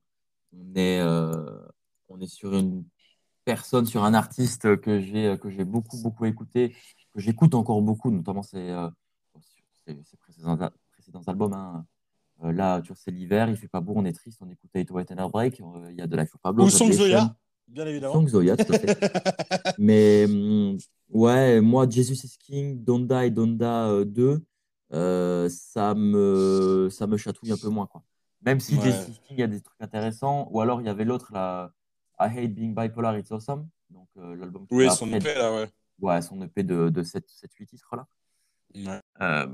on est, euh, on est sur une personne, sur un artiste que j'ai beaucoup, beaucoup écouté, que j'écoute encore beaucoup, notamment euh, ses- ses précédents, précédents albums. hein. Euh, là, tu vois, c'est l'hiver, il fait pas beau, on est triste, on écoute Eight White and Heartbreak, euh, il y a de Life of Pablo. Ou Song Zoya, bien évidemment. Song Zoya, tout à fait. Mais hum, ouais, moi, Jesus is King, Donda et Donda euh, 2, euh, ça me, ça me chatouille un peu moins, quoi. Même si Ouais. Jesus is King, il y a des trucs intéressants, ou alors il y avait l'autre, là, I Hate Being Bipolar, It's Awesome, donc euh, l'album oui, son après- EP, là, ouais. Ouais, son EP de, de 7-8 titres, là. Ouais. Euh,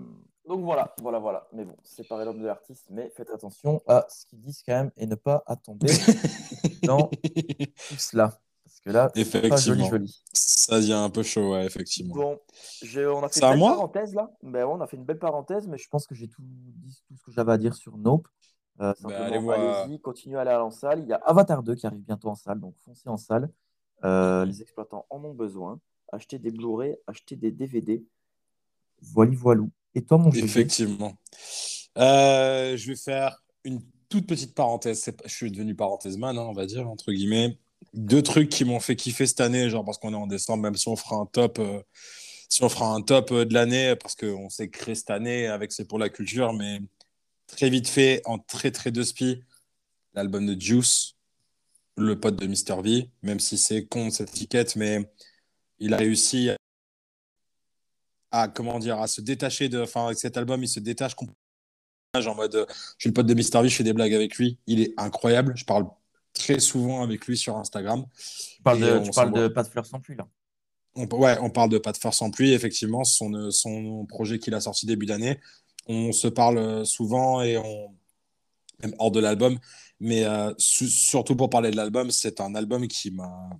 donc voilà, voilà, voilà. Mais bon, séparer l'homme de l'artiste, mais faites attention à ce qu'ils disent quand même et ne pas tomber dans tout cela. Parce que là, c'est pas joli, Effectivement. joli. Ça devient un peu chaud, ouais, effectivement. Bon, on a fait une belle parenthèse là. Ben ouais, on a fait une belle parenthèse, mais je pense que j'ai tout dit tout ce que j'avais à dire sur Nope. Euh, Ben, allez voir. allez-y, continuez à aller en salle. Il y a Avatar 2 qui arrive bientôt en salle, donc foncez en salle. Euh, les exploitants en ont besoin. Achetez des Blu-ray, achetez des DVD. Voilà, voilou. Et toi, mon Effectivement. Euh, je vais faire une toute petite parenthèse. Je suis devenu parenthèse man, hein, on va dire, entre guillemets. Deux trucs qui m'ont fait kiffer cette année, genre parce qu'on est en décembre, même si on fera un top, euh, si on fera un top euh, de l'année, parce qu'on s'est créé cette année avec C'est pour la culture, mais très vite fait, en très très de spi, l'album de Juice, le pote de Mr. V, même si c'est con cette étiquette, mais il a réussi à comment dire à se détacher de enfin avec cet album il se détache complètement. En mode euh, je suis le pote de Mr V je fais des blagues avec lui. Il est incroyable. Je parle très souvent avec lui sur Instagram. Tu parles, de, on tu parles s'envoie. de Pas de fleurs sans pluie là. on, ouais on parle de pas de faire sans pluie effectivement son euh, son projet qu'il a sorti début d'année. On se parle euh, souvent et on même hors de l'album. Mais euh, su- surtout pour parler de l'album c'est un album qui m'a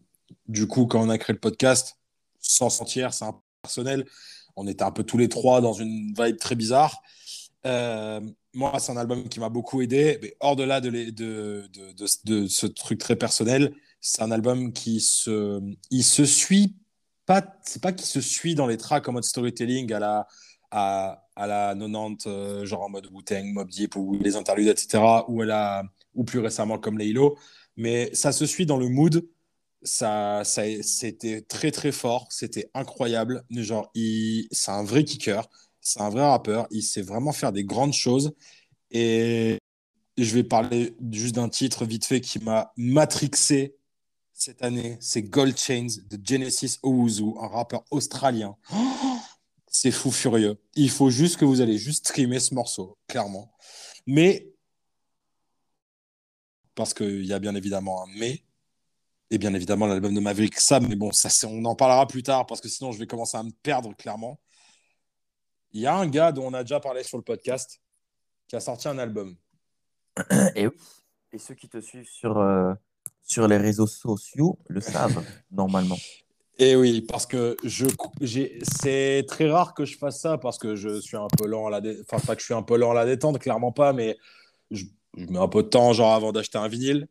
du coup quand on a créé le podcast sans sentir c'est un personnel on était un peu tous les trois dans une vibe très bizarre. Euh, moi, c'est un album qui m'a beaucoup aidé. Mais hors de là de, ce truc très personnel, c'est un album qui se, il se suit pas. C'est pas qu'il se suit dans les tracks en mode storytelling à la à, la 90, euh, genre en mode Wu-Tang, Mob Deep ou les interludes, etc. Ou à la, ou plus récemment comme Laylo. Mais ça se suit dans le mood ça, c'était très très fort, c'était incroyable. Genre, il, c'est un vrai kicker, c'est un vrai rappeur, il sait vraiment faire des grandes choses. Et je vais parler juste d'un titre vite fait qui m'a matrixé cette année, c'est Gold Chains de Genesis Owuzu, un rappeur australien. C'est fou furieux. Il faut juste que vous allez juste streamer ce morceau, clairement. Mais, parce qu'il y a bien évidemment un mais, et bien évidemment l'album de Maverick Sam, mais bon, ça, on en parlera plus tard parce que sinon je vais commencer à me perdre clairement. Il y a un gars dont on a déjà parlé sur le podcast qui a sorti un album. Et oui. Et ceux qui te suivent sur, euh, sur les réseaux sociaux le savent normalement. Et oui, parce que je, c'est très rare que je fasse ça parce que je suis un peu lent à la dé... enfin pas que je suis un peu lent à la détente, clairement pas, mais je, je mets un peu de temps genre avant d'acheter un vinyle.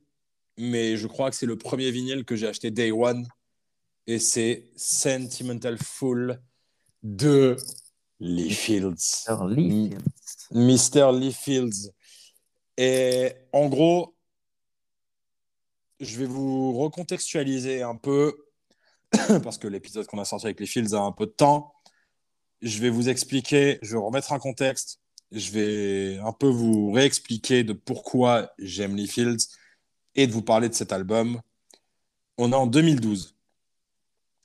Mais je crois que c'est le premier vinyle que j'ai acheté day one et c'est Sentimental Fool de Lee Fields. Alors, Lee. Fields. Mr. Lee Fields. Et en gros, je vais vous recontextualiser un peu, parce que l'épisode qu'on a sorti avec les Fields a un peu de temps. Je vais vous expliquer, je vais remettre un contexte, je vais un peu vous réexpliquer de pourquoi j'aime Lee Fields et de vous parler de cet album. On est en 2012.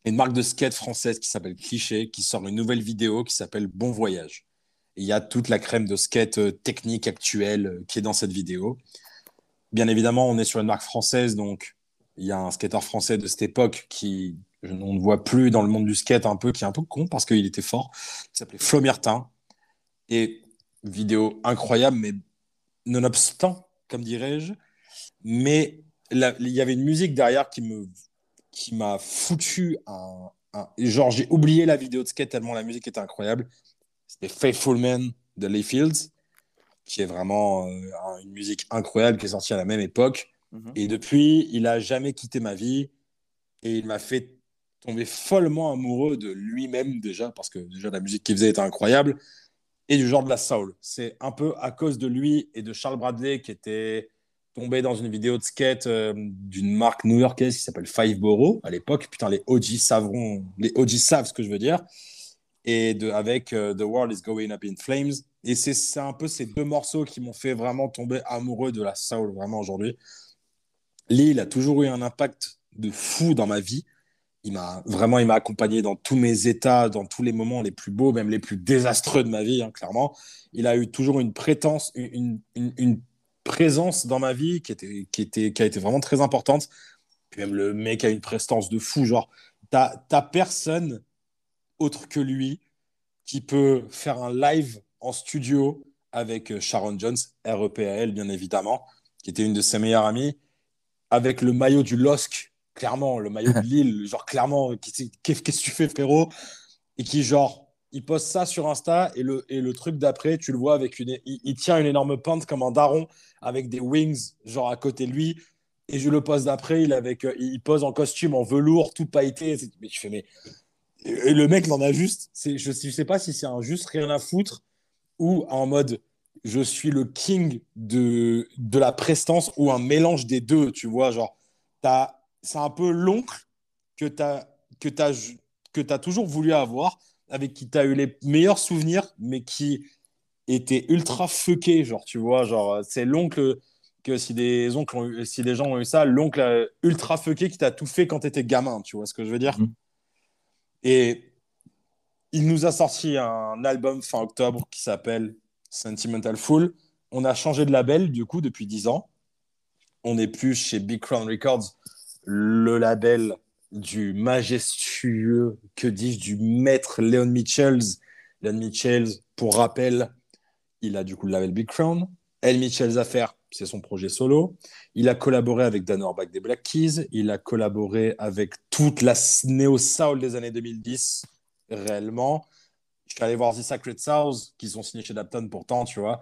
Une marque de skate française qui s'appelle Cliché, qui sort une nouvelle vidéo qui s'appelle Bon Voyage. Il y a toute la crème de skate euh, technique actuelle euh, qui est dans cette vidéo. Bien évidemment, on est sur une marque française, donc il y a un skater français de cette époque qui on ne voit plus dans le monde du skate un peu, qui est un peu con parce qu'il était fort, qui s'appelait Flo Myrtin. Et vidéo incroyable, mais nonobstant, comme dirais-je. Mais il y avait une musique derrière qui me qui m'a foutu un, un- genre j'ai oublié la vidéo de skate tellement la musique était incroyable. C'était Faithful Man de Lee Fields, qui est vraiment euh, un- une musique incroyable qui est sortie à la même époque. Mhm. Et depuis, il a jamais quitté ma vie et il m'a fait tomber follement amoureux de lui-même déjà parce que déjà la musique qu'il faisait était incroyable et du genre de la soul. C'est un peu à cause de lui et de Charles Bradley qui était tombé dans une vidéo de skate euh, d'une marque new-yorkaise qui s'appelle Five Borough à l'époque. Putain, les OG savront, les OG savent ce que je veux dire. Et de, avec euh, The World is Going Up in Flames. Et c'est un peu ces deux morceaux qui m'ont fait vraiment tomber amoureux de la soul vraiment aujourd'hui. Il a toujours eu un impact de fou dans ma vie. Il m'a vraiment, il m'a accompagné dans tous mes états, dans tous les moments les plus beaux, même les plus désastreux de ma vie, hein, clairement. Il a eu toujours une prétence, une, une, une présence dans ma vie qui était, qui était, qui a été vraiment très importante. Puis même le mec a une prestance de fou, genre t'as personne autre que lui qui peut faire un live en studio avec euh, Sharon Jones, REPAL bien évidemment, qui était une de ses meilleures amies, avec le maillot du LOSC, clairement, le maillot de Lille, genre clairement, qu'est-ce que tu fais frérot? Et qui genre, il poste ça sur Insta et le, et le truc d'après, tu le vois avec une, il, tient une énorme pente comme un daron avec des wings genre à côté de lui. Et je le poste d'après, il, euh, il pose en costume, en velours, tout pailleté. Mais je fais, mais. Et le mec, il en a juste. Je ne sais pas si c'est un juste rien à foutre ou en mode je suis le king de, de la prestance ou un mélange des deux, tu vois. Genre, c'est un peu l'oncle que tu as, t'as toujours voulu avoir, avec qui tu as eu les meilleurs souvenirs, mais qui était ultra fucké, genre, tu vois. Genre, c'est l'oncle que si des, oncles ont eu- si des gens ont eu ça, l'oncle euh, ultra fucké qui t'a tout fait quand tu étais gamin, tu vois ce que je veux dire? Mhm. Et il nous a sorti un album fin octobre qui s'appelle Sentimental Fool. On a changé de label, du coup, depuis 10 ans. On n'est plus chez Big Crown Records, le label du majestueux, que dis-je, du maître Leon Mitchells. Leon Mitchells, pour rappel, il a du coup le label Big Crown. El Mitchells Affair, c'est son projet solo. Il a collaboré avec Dan Orbach des Black Keys. Il a collaboré avec toute la néo-soul des années 2010, réellement. Je suis allé voir The Sacred Souls, qui sont signés chez Dapton pourtant, tu vois,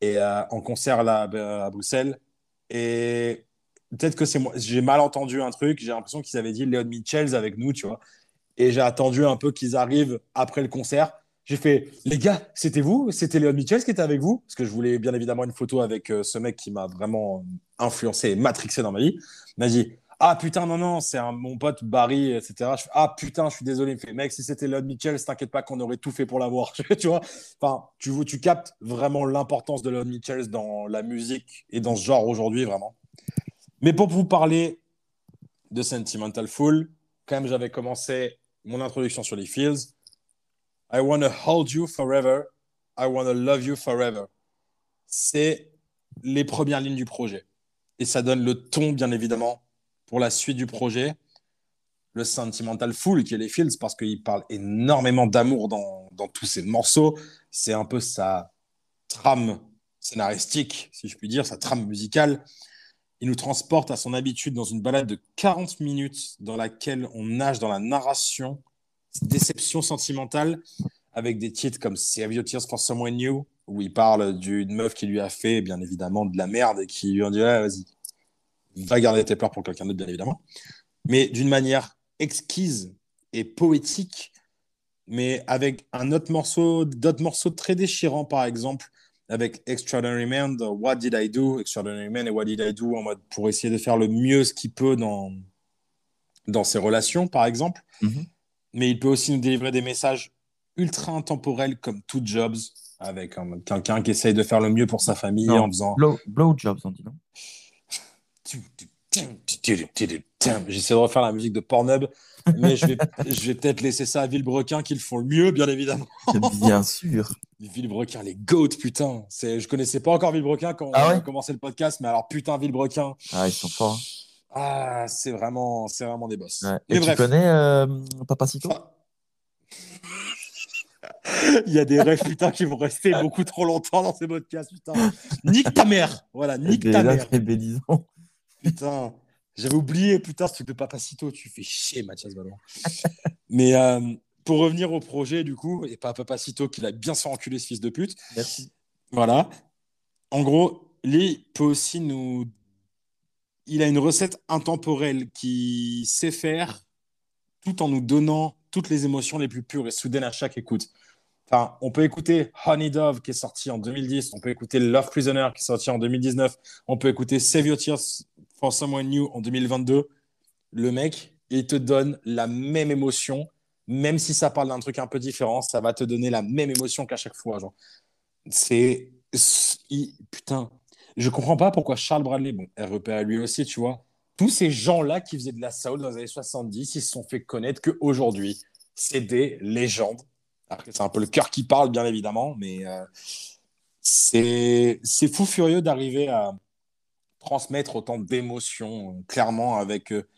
et euh, en concert là, à Bruxelles. Et peut-être que c'est moi, j'ai mal entendu un truc. J'ai l'impression qu'ils avaient dit Leon Mitchells avec nous, tu vois. Et j'ai attendu un peu qu'ils arrivent après le concert. J'ai fait, les gars, c'était vous? C'était Leon Mitchells qui était avec vous? Parce que je voulais bien évidemment une photo avec euh, ce mec qui m'a vraiment influencé et matrixé dans ma vie. Il m'a dit, ah putain, non, non, c'est mon pote Barry, etc. Je fais, ah putain, je suis désolé. Il me fait, mec, si c'était Leon Mitchells, t'inquiète pas qu'on aurait tout fait pour l'avoir. tu vois? Enfin, tu, tu captes vraiment l'importance de Leon Mitchells dans la musique et dans ce genre aujourd'hui, vraiment. Mais pour vous parler de Sentimental Fool, même, j'avais commencé mon introduction sur les Fields. I wanna hold you forever. I wanna love you forever. C'est les premières lignes du projet. Et ça donne le ton, bien évidemment, pour la suite du projet. Le Sentimental Fool, qui est les Fields, parce qu'il parle énormément d'amour dans, dans tous ses morceaux. C'est un peu sa trame scénaristique, si je puis dire, sa trame musicale. Il nous transporte à son habitude dans une balade de 40 minutes dans laquelle on nage dans la narration, déception sentimentale, avec des titres comme Save Your Tears for Someone New, où il parle d'une meuf qui lui a fait, bien évidemment, de la merde et qui lui a dit Ouais, vas-y, va garder tes pleurs pour quelqu'un d'autre, bien évidemment. Mais d'une manière exquise et poétique, mais avec un autre morceau, d'autres morceaux très déchirants, par exemple, avec Extraordinary Man, What Did I Do, Extraordinary Man et What Did I Do, en mode pour essayer de faire le mieux ce qu'il peut dans, dans ses relations, par exemple. Mhm. Mais il peut aussi nous délivrer des messages ultra intemporels comme Two Jobs, avec un- quelqu'un qui essaye de faire le mieux pour sa famille Non. en faisant. Blow, blowjobs, on dit non J'essaie de refaire la musique de Pornhub, mais je vais, je vais peut-être laisser ça à Villebrequin qui le font le mieux, bien évidemment. Bien sûr. Villebrequin, les goats, putain. C'est, je connaissais pas encore Villebrequin quand Ah on a ouais commencé le podcast, mais alors putain, Villebrequin, Ah, ils sont forts. hein. ah, c'est vraiment, c'est vraiment des boss. Ouais. Mais Et tu bref. connais euh, Papacito. Il y a des rêves, putain, qui vont rester beaucoup trop longtemps dans ces podcasts, putain. Nique ta mère. Voilà, nique Et ta mère. c'est B10 ans. Putain, j'avais oublié, putain, ce truc de Papacito. Tu fais chier, Mathias Valois. Mais euh, pour revenir au projet, du coup, et pas Papacito, qu'il a bien fait enculer, ce fils de pute. Merci. Voilà. En gros, Lee peut aussi nous. Il a une recette intemporelle qui sait faire tout en nous donnant toutes les émotions les plus pures et soudaines à chaque écoute. Enfin, on peut écouter Honey Dove qui est sorti en 2010, on peut écouter Love Prisoner qui est sorti en 2019, on peut écouter Save Your Tears for Someone New en 2022. Le mec, il te donne la même émotion, même si ça parle d'un truc un peu différent, ça va te donner la même émotion qu'à chaque fois. Genre. C'est. Putain, je comprends pas pourquoi Charles Bradley, bon, REP à lui aussi, tu vois, tous ces gens-là qui faisaient de la soul dans les années 70, ils se sont fait connaître qu'aujourd'hui, c'est des légendes. C'est un peu le cœur qui parle, bien évidemment, mais euh, c'est fou furieux d'arriver à transmettre autant d'émotions, euh, clairement, avec, euh,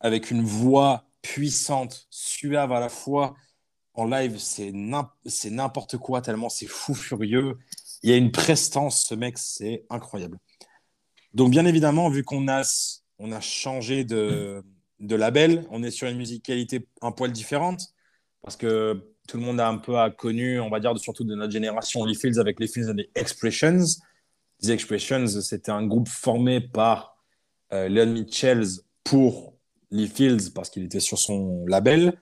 avec une voix puissante, suave à la fois. En live, c'est n'im- c'est n'importe quoi, tellement c'est fou furieux. Il y a une prestance, ce mec, c'est incroyable. Donc, bien évidemment, vu qu'on a, on a changé de, label, on est sur une musicalité un poil différente, parce que tout le monde a un peu connu, on va dire, surtout de notre génération, les Fields avec les Fields et les Expressions. The Expressions, c'était un groupe formé par euh, Leon Mitchells pour Lee Fields, parce qu'il était sur son label.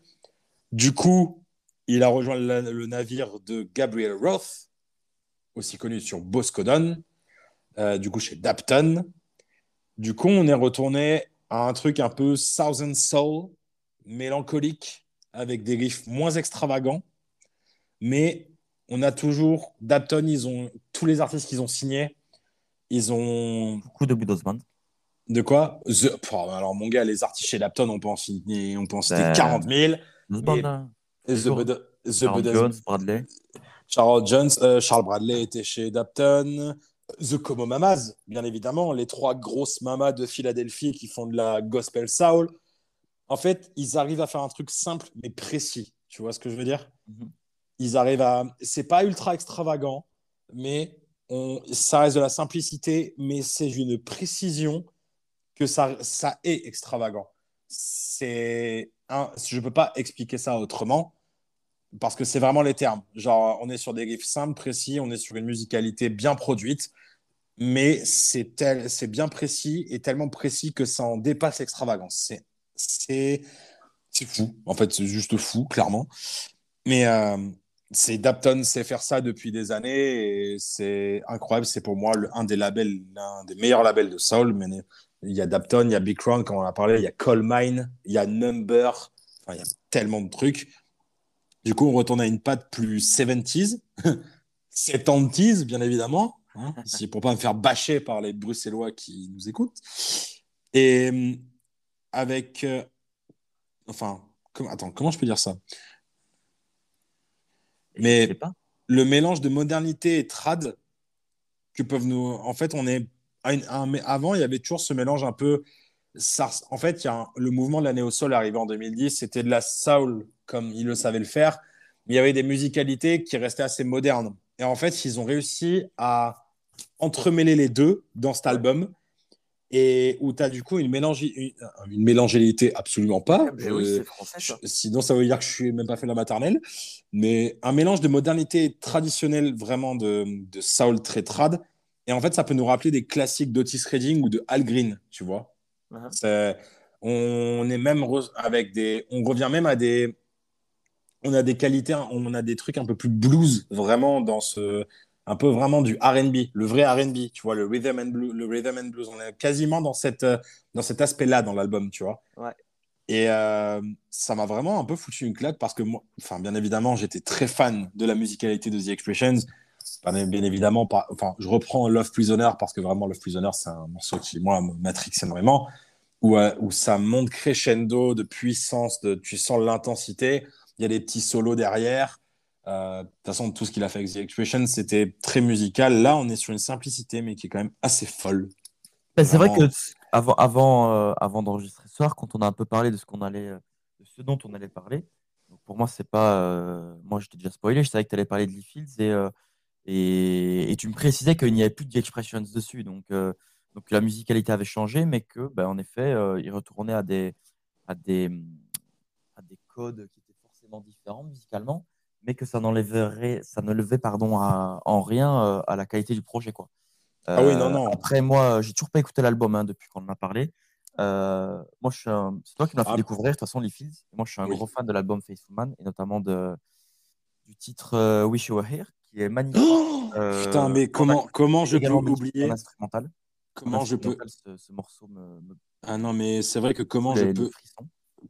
Du coup, il a rejoint le, navire de Gabriel Roth, aussi connu sur Boscodon, euh, du coup chez Dapton. Du coup, on est retourné à un truc un peu Southern Soul, mélancolique, avec des riffs moins extravagants. Mais on a toujours, Dapton, ils ont, tous les artistes qu'ils ont signés, ils ont Beaucoup de Widows Band. de quoi? The- Pff, Alors, mon gars, les artistes chez Dapton, on peut en citer, on peut en citer Ben, 40 000. Widows Mais- Band, hein. The. Bud- The Bud- Jones, Bradley. Charles Jones, euh, Charles Bradley était chez Dapton. The Como Mamas, bien évidemment, les trois grosses mamas de Philadelphie qui font de la gospel soul. En fait, ils arrivent à faire un truc simple mais précis. Tu vois ce que je veux dire? Mhm. Ils arrivent à. C'est pas ultra extravagant, mais ça reste de la simplicité, mais c'est une précision que ça, ça est extravagant. C'est. Je peux pas expliquer ça autrement parce que c'est vraiment les termes. Genre, on est sur des riffs simples, précis, on est sur une musicalité bien produite, mais c'est tel, c'est bien précis et tellement précis que ça en dépasse l'extravagance. C'est, c'est, c'est fou. En fait, c'est juste fou, clairement. Mais euh, c'est Dapton sait faire ça depuis des années et c'est incroyable. C'est pour moi un des labels, l'un des meilleurs labels de soul. Mais il y a Dapton, il y a Big Crown, comme on a parlé, il y a Coal Mine, il y a Number. Enfin, il y a tellement de trucs. Du coup, on retourne à une patte plus 70s, 70s, bien évidemment, hein, pour pas me faire bâcher par les Bruxellois qui nous écoutent. Et euh, avec. euh, enfin, attends, comment je peux dire ça? Mais- pas. le mélange de modernité et trad que peuvent nous. En fait, on est. avant, il y avait toujours ce mélange un peu. En fait, il y a un- le mouvement de la néo-soul arrivé en 2010. C'était de la soul comme ils le savaient le faire. Mais il y avait des musicalités qui restaient assez modernes. Et en fait, ils ont réussi à entremêler les deux dans cet album. Et où tu as du coup une, mélangi- une, une mélangélité absolument pas. Mais oui, Euh, français, ça. je- Sinon, ça veut dire que je suis même pas fait la maternelle. Mais un mélange de modernité traditionnelle, vraiment de, de soul très trad. Et en fait, ça peut nous rappeler des classiques d'Otis Redding ou de Al Green, tu vois. Uh-huh. On est même avec des. On revient même à des. On a des qualités, on a des trucs un peu plus blues, vraiment, dans ce. Un peu vraiment du RB, le vrai RB, tu vois, le rhythm and blues, le rhythm and blues. On est quasiment dans, cette, euh, dans cet aspect-là dans l'album, tu vois. Ouais. Et euh, ça m'a vraiment un peu foutu une claque parce que moi, enfin, bien évidemment, j'étais très fan de la musicalité de The Expressions. Bien, bien évidemment, pas, enfin, je reprends Love Prisoner parce que vraiment, Love Prisoner, c'est un morceau qui, moi, me matrixionne vraiment, où, euh, où ça monte crescendo de puissance, de, tu sens l'intensité, il y a des petits solos derrière. Euh, De toute façon, tout ce qu'il a fait avec The Expressions, c'était très musical. Là, on est sur une simplicité, mais qui est quand même assez folle. Ben, c'est vrai que avant, avant, euh, avant d'enregistrer ce soir, quand on a un peu parlé de ce qu'on allait, euh, de ce dont on allait parler, donc pour moi, c'est pas. euh, Moi, je t'ai déjà spoilé, je savais que tu allais parler de Lee Fields et, euh, et, et tu me précisais qu'il n'y avait plus de Expressions dessus. Donc, donc la musicalité avait changé, mais que, ben, en effet, il retournait à des, à, des, à des codes qui étaient forcément différents musicalement, mais que ça n'enlèverait, ça ne levait pardon, à- en rien euh, à la qualité du projet. Quoi. Ah oui, non, Euh, non. Après, moi, j'ai toujours pas écouté l'album hein, depuis qu'on en a parlé. Euh, moi, je un- c'est toi qui m'as fait Ah. découvrir, de toute façon, Lee Fields. Moi, je suis un Oui. gros fan de l'album Faithful Man et notamment de, du titre euh, Wish You Were Here, qui est magnifique. Oh Euh, Putain, mais en comment, comment je peux oublier Comment je peux. ce, ce morceau me, me Ah non, mais c'est vrai que comment je les- les peux.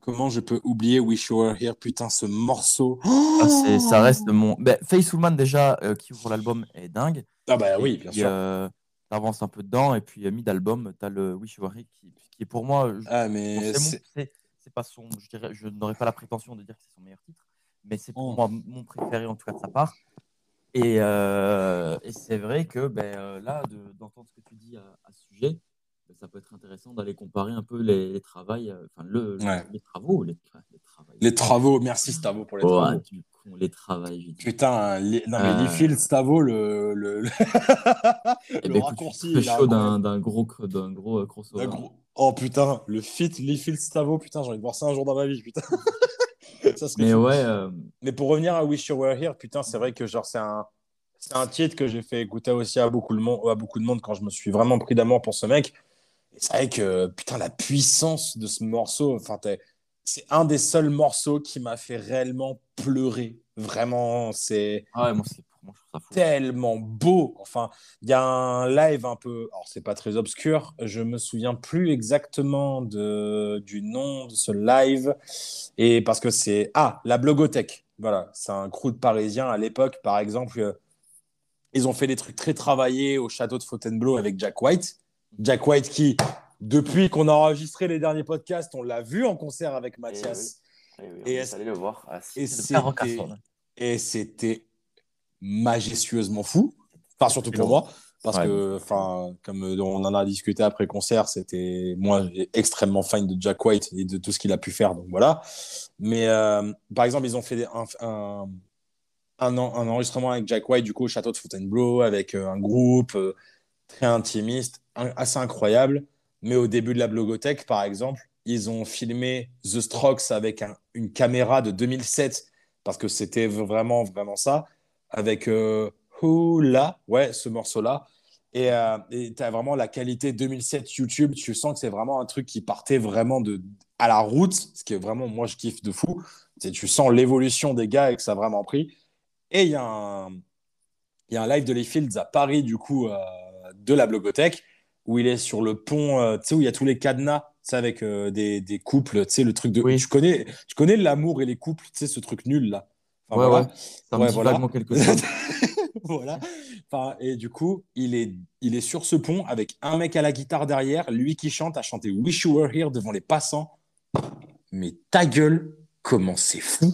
Comment je peux oublier Wish You Were Here, putain, ce morceau? Ah, ça reste mon. Ben, Faithful Man, déjà, euh, qui ouvre l'album, est dingue. Ah bah oui, bien puis, sûr. euh, t'avances un peu dedans, et puis, euh, mid-album, t'as le Wish You Were Here, qui, qui est pour moi. je- Ah mais c'est pas son, je dirais, je n'aurais pas la prétention de dire que c'est son meilleur titre, mais c'est pour Oh. moi mon préféré en tout cas de sa part. Et, euh, et c'est vrai que ben, là, de- d'entendre ce que tu dis à, à ce sujet, ça peut être intéressant d'aller comparer un peu les, les travails, euh, enfin le, le- Ouais. les travaux, les, les travaux. les travaux, merci Stavo pour les Oh, travaux. du con, les travails. Putain, les- non mais Euh. Lee Fields, Stavo, le, le, le... Eh le ben, raccourci. chaud d'un gros, d'un gros euh, crossover. Gros- Oh putain, le fit Fields, Stavo, putain, j'ai envie de voir ça un jour dans ma vie, putain. ça Mais ouais, euh, Mais pour revenir à Wish You Were Here, putain, c'est vrai que genre c'est un c'est un titre que j'ai fait écouter aussi à beaucoup de monde à beaucoup de monde quand je me suis vraiment pris d'amour pour ce mec. C'est vrai que putain la puissance de ce morceau, enfin c'est un des seuls morceaux qui m'a fait réellement pleurer. Vraiment, c'est ah ouais, moi, c'est tellement beau. Enfin, il y a un live un peu, alors c'est pas très obscur, je me souviens plus exactement de, du nom de ce live, et parce que c'est, ah, la Blogothèque. Voilà, c'est un crew de Parisiens à l'époque, par exemple, euh, ils ont fait des trucs très travaillés au château de Fontainebleau avec Jack White. Jack White qui, depuis qu'on a enregistré les derniers podcasts, on l'a vu en concert avec Mathias. Et oui, Et on est est-ce- allé le voir à et c'était- majestueusement fou. Enfin, surtout pour moi, parce Ouais, que, enfin, comme on en a discuté après concert, c'était moi extrêmement fan de Jack White et de tout ce qu'il a pu faire, donc voilà. Mais euh, par exemple, ils ont fait un, un, un, en- un enregistrement avec Jack White du coup au château de Fontainebleau avec euh, un groupe euh, très intimiste, assez incroyable. Mais au début de la blogothèque, par exemple, ils ont filmé The Strokes avec un- une caméra de 2007 parce que c'était vraiment, vraiment ça, avec euh, Hula, ouais, ce morceau-là. Et euh, tu as vraiment la qualité 2007 YouTube. Tu sens que c'est vraiment un truc qui partait vraiment de, à la route, ce qui est vraiment, moi, je kiffe de fou. Tu sens l'évolution des gars et que ça a vraiment pris. Et il y a un live de Les Fields à Paris, du coup, euh, de la blogothèque, où il est sur le pont, euh, tu sais, où il y a tous les cadenas, tu sais, avec euh, des, des couples, tu sais, le truc de. Oui. Tu connais, tu connais l'amour et les couples, tu sais, ce truc nul, là. Enfin, Ouais, voilà. ouais. Ça Ouais, voilà. vaguement quelque chose. voilà. Enfin, et du coup, il est, il est sur ce pont avec un mec à la guitare derrière, lui qui chante, à chanter Wish You Were Here devant les passants. Mais ta gueule, comment c'est fou!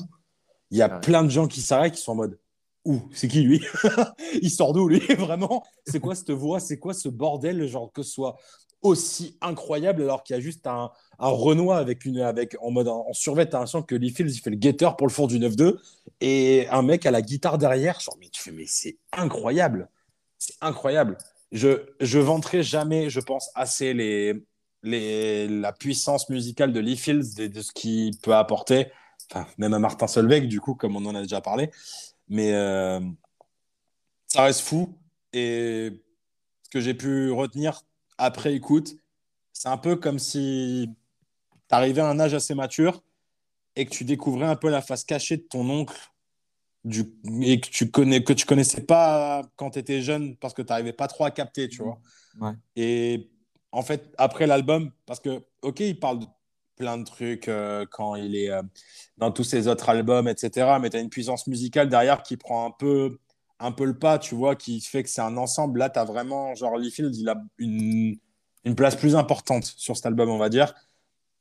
Il y a Ouais. plein de gens qui s'arrêtent, qui sont en mode Ouh, c'est qui lui? il sort d'où lui? Vraiment? C'est quoi cette voix? C'est quoi ce bordel? Genre que ce soit aussi incroyable alors qu'il y a juste un, un Renoir avec une, avec, en mode en, en survêt, t'as l'impression que Lee Fields il fait le guetteur pour le fond du 9-2 et un mec à la guitare derrière, genre, mais tu fais, mais c'est incroyable, c'est incroyable. Je, je vanterai jamais, je pense, assez les, les, la puissance musicale de Lee Fields, de, de ce qu'il peut apporter, même à Martin Solveig, du coup, comme on en a déjà parlé, mais euh, ça reste fou. Et ce que j'ai pu retenir après écoute, c'est un peu comme si tu arrivais à un âge assez mature et que tu découvrais un peu la face cachée de ton oncle du, et que tu connais que tu connaissais pas quand tu étais jeune parce que tu n'arrivais pas trop à capter, tu vois. Ouais. Et en fait, après l'album, parce que, ok, il parle de plein de trucs euh, quand il est euh, dans tous ses autres albums, etc. Mais tu as une puissance musicale derrière qui prend un peu, un peu le pas, tu vois, qui fait que c'est un ensemble. Là, tu as vraiment, genre, Lee Field, il a une, une place plus importante sur cet album, on va dire.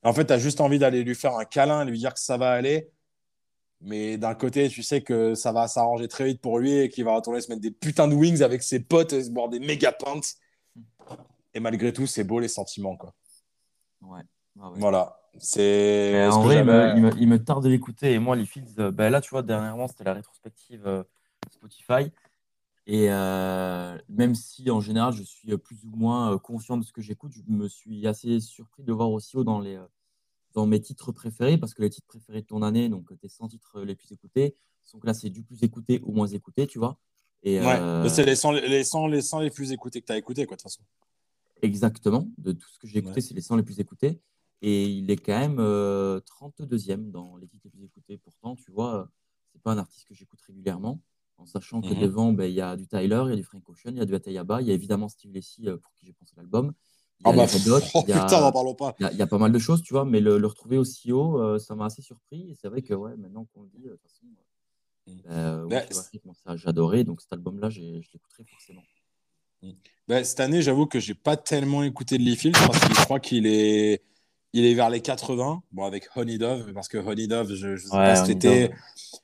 En fait, tu as juste envie d'aller lui faire un câlin, lui dire que ça va aller. Mais d'un côté, tu sais que ça va s'arranger très vite pour lui et qu'il va retourner se mettre des putains de wings avec ses potes et se boire des méga pintes. Et malgré tout, c'est beau les sentiments, quoi. Ouais. Ah ouais. Voilà. C'est. En vrai, il me, j'avais- il me- il me tarde de l'écouter. Et moi, les Fields, euh, ben là, tu vois, dernièrement, c'était la rétrospective euh, Spotify. Et euh, même si, en général, je suis plus ou moins conscient de ce que j'écoute, je me suis assez surpris de voir aussi haut dans, les, dans mes titres préférés, parce que les titres préférés de ton année, donc tes 100 titres les plus écoutés, sont classés du plus écouté au moins écouté, tu vois. Et, Ouais, euh, c'est les 100, les, 100, les 100 les plus écoutés que tu as écoutés, quoi, de toute façon. Exactement, de tout ce que j'ai écouté, Ouais. c'est les 100 les plus écoutés. Et il est quand même euh, 32e dans les titres les plus écoutés. Pourtant, tu vois, euh, c'est pas un artiste que j'écoute régulièrement, en sachant que Mhm. devant, ben, il y a du Tyler, il y a du Frank Ocean, il y a du Atayaba, il y a évidemment Steve Lacy euh, pour qui j'ai pensé l'album. Il y a Ah bah, oh il y a- putain, n'en parlons pas. il y, a, il y a pas mal de choses, tu vois, mais le, le retrouver aussi haut, euh, ça m'a assez surpris. Et c'est vrai que, ouais, maintenant qu'on le dit, euh, de toute façon, euh, Mm. euh, Ouais, ça, j'ai adoré. Donc cet album-là, je l'écouterai forcément. Bah, cette année, j'avoue que j'ai pas tellement écouté de Lee Fields parce que je crois qu'il est, il est vers les 80. Bon, avec Honey Dove, parce que Honey Dove, je, je sais Ouais, pas, cet été, Dove.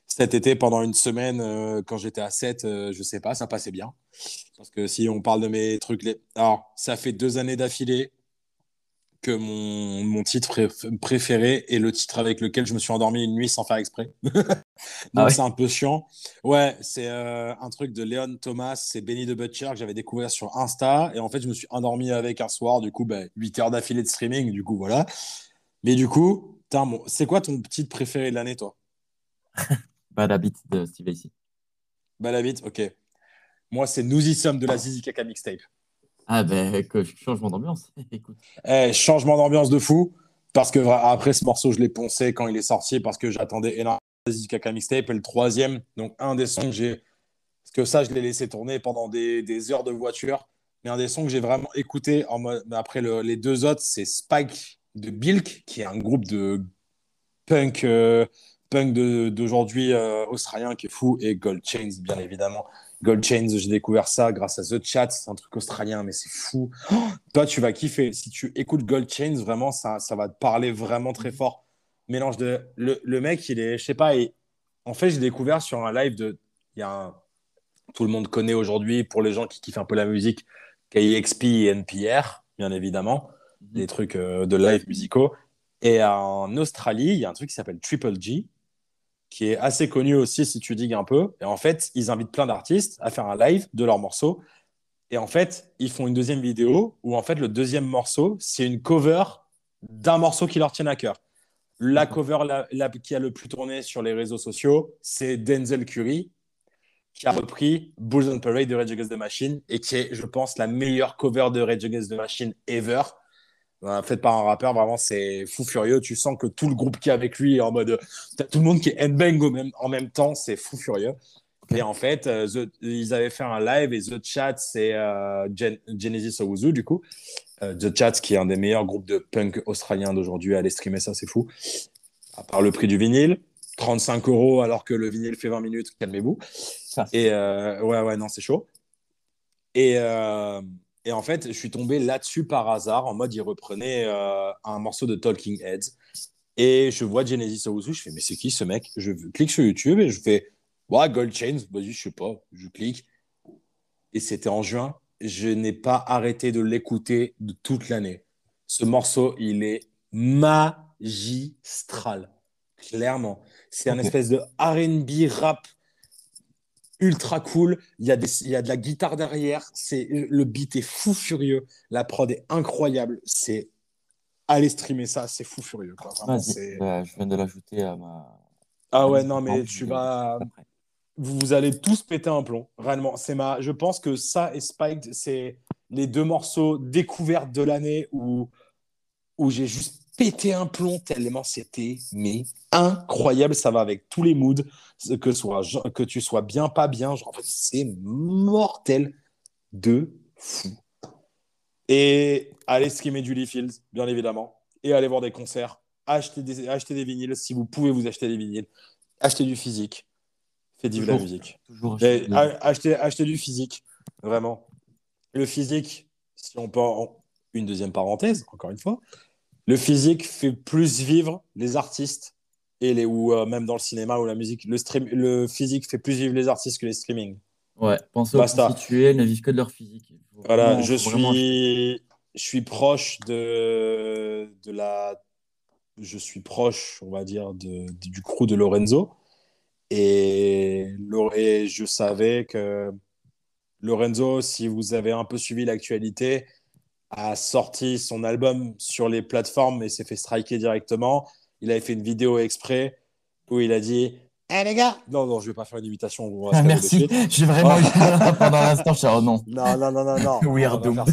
cet été, pendant une semaine, euh, quand j'étais à 7, euh, je sais pas, ça passait bien. Parce que si on parle de mes trucs, les... alors, ça fait deux années d'affilée que mon, mon titre pré- préféré est le titre avec lequel je me suis endormi une nuit sans faire exprès. Donc Ah ouais c'est un peu chiant. Ouais, c'est euh, un truc de Léon Thomas, c'est Benny the Butcher que j'avais découvert sur Insta. Et en fait, je me suis endormi avec un soir, du coup, bah, 8 heures d'affilée de streaming, du coup, voilà. Mais du coup, bon, c'est quoi ton titre préféré de l'année, toi? Bad Habit de Steve Lacy. Bah, la bite, ok. Moi, c'est Nous y sommes de la Zizi Kaka mixtape. Ah ben, que changement d'ambiance. Eh, changement d'ambiance de fou. Parce que après ce morceau, je l'ai poncé quand il est sorti parce que j'attendais énormément Zizi Kaka mixtape. Le troisième, donc un des sons que j'ai. Parce que ça, je l'ai laissé tourner pendant des, heures de voiture. Mais un des sons que j'ai vraiment écouté Après le- les deux autres, c'est Spike de Bilk, qui est un groupe de punk, euh, punk de- d'aujourd'hui euh, australien qui est fou. Et Gold Chains, bien évidemment. Gold Chains, j'ai découvert ça grâce à The Chat. C'est un truc australien, mais c'est fou. Oh, toi, tu vas kiffer. Si tu écoutes Gold Chains, vraiment, ça, ça va te parler vraiment très fort. Mélange de. Le, le mec, il est. Je sais pas. il- En fait, j'ai découvert sur un live de. Il y a un. Tout le monde connaît aujourd'hui, pour les gens qui kiffent un peu la musique, KXP et NPR, bien évidemment. Des trucs euh, de live musicaux. Et en Australie, il y a un truc qui s'appelle Triple G, qui est assez connu aussi si tu digues un peu. Et en fait, ils invitent plein d'artistes à faire un live de leurs morceaux. Et en fait, ils font une deuxième vidéo où en fait le deuxième morceau, c'est une cover d'un morceau qui leur tient à cœur. La cover la- la- qui a le plus tourné sur les réseaux sociaux, c'est Denzel Curry, qui a repris Bulls on Parade de Rage Against the Machine et qui est, je pense, la meilleure cover de Rage Against the Machine ever. Euh, faite par un rappeur, vraiment, c'est fou furieux. Tu sens que tout le groupe qui est avec lui est en mode. T'as tout le monde qui est headbang même, en même temps, c'est fou furieux. Et en fait, euh, The- ils avaient fait un live et The Chat, c'est euh, Gen- Genesis Owuzu, du coup. Euh, The Chat, qui est un des meilleurs groupes de punk australiens d'aujourd'hui, allez streamer ça, c'est fou. À part le prix du vinyle, 35 euros alors que le vinyle fait 20 minutes, calmez-vous. Et ouais, ouais, non, c'est chaud. Et, et en fait, je suis tombé là-dessus par hasard, en mode, il reprenait euh, un morceau de Talking Heads. Et je vois Genesis Owuzu, je fais, mais c'est qui ce mec? Je clique sur YouTube et je fais, ouais, Gold Chains, vas-y, je sais pas, je clique. Et c'était en juin. Je n'ai pas arrêté de l'écouter de toute l'année. Ce morceau, il est magistral. Clairement. C'est un espèce de RB rap ultra cool. Il y, a des, il y a de la guitare derrière. C'est, le beat est fou furieux. La prod est incroyable. C'est. Allez streamer ça, c'est fou furieux. Quoi. Vraiment, bah, je viens de l'ajouter à ma. Ah ouais, non, mais tu vas. après. vous allez tous péter un plomb. Réellement, c'est ma. Je pense que ça et Spiked, c'est les deux morceaux découvertes de l'année où, où j'ai juste pété un plomb tellement c'était mais incroyable. Ça va avec tous les moods, que, soit, que tu sois bien, pas bien. Genre, c'est mortel de fou. Et allez streamer Julie Fields, bien évidemment. Et allez voir des concerts. Achetez des, achetez des vinyles. Si vous pouvez vous acheter des vinyles. Achetez du physique. Faites vivre la musique. Toujours achetez du physique, vraiment. Le physique, si on peut en- une deuxième parenthèse, encore une fois, le physique fait plus vivre les artistes et les ou euh, même dans le cinéma ou la musique, le stream, le physique fait plus vivre les artistes que les streaming. Ouais, pensez aux prostituées, ne vivent que de leur physique. Voilà, vraiment- je vraiment suis, je suis proche de, de la je suis proche, on va dire, de, de- du crew de Lorenzo. Et, et je savais que Lorenzo, si vous avez un peu suivi l'actualité, a sorti son album sur les plateformes et s'est fait striker directement. Il avait fait une vidéo exprès où il a dit Eh les gars Non, non, je vais pas faire une imitation. on va se Ah, merci. J'ai vraiment Oh. eu pendant l'instant. Je suis, oh non. Non, non, non, non, non. Weirdo. Non,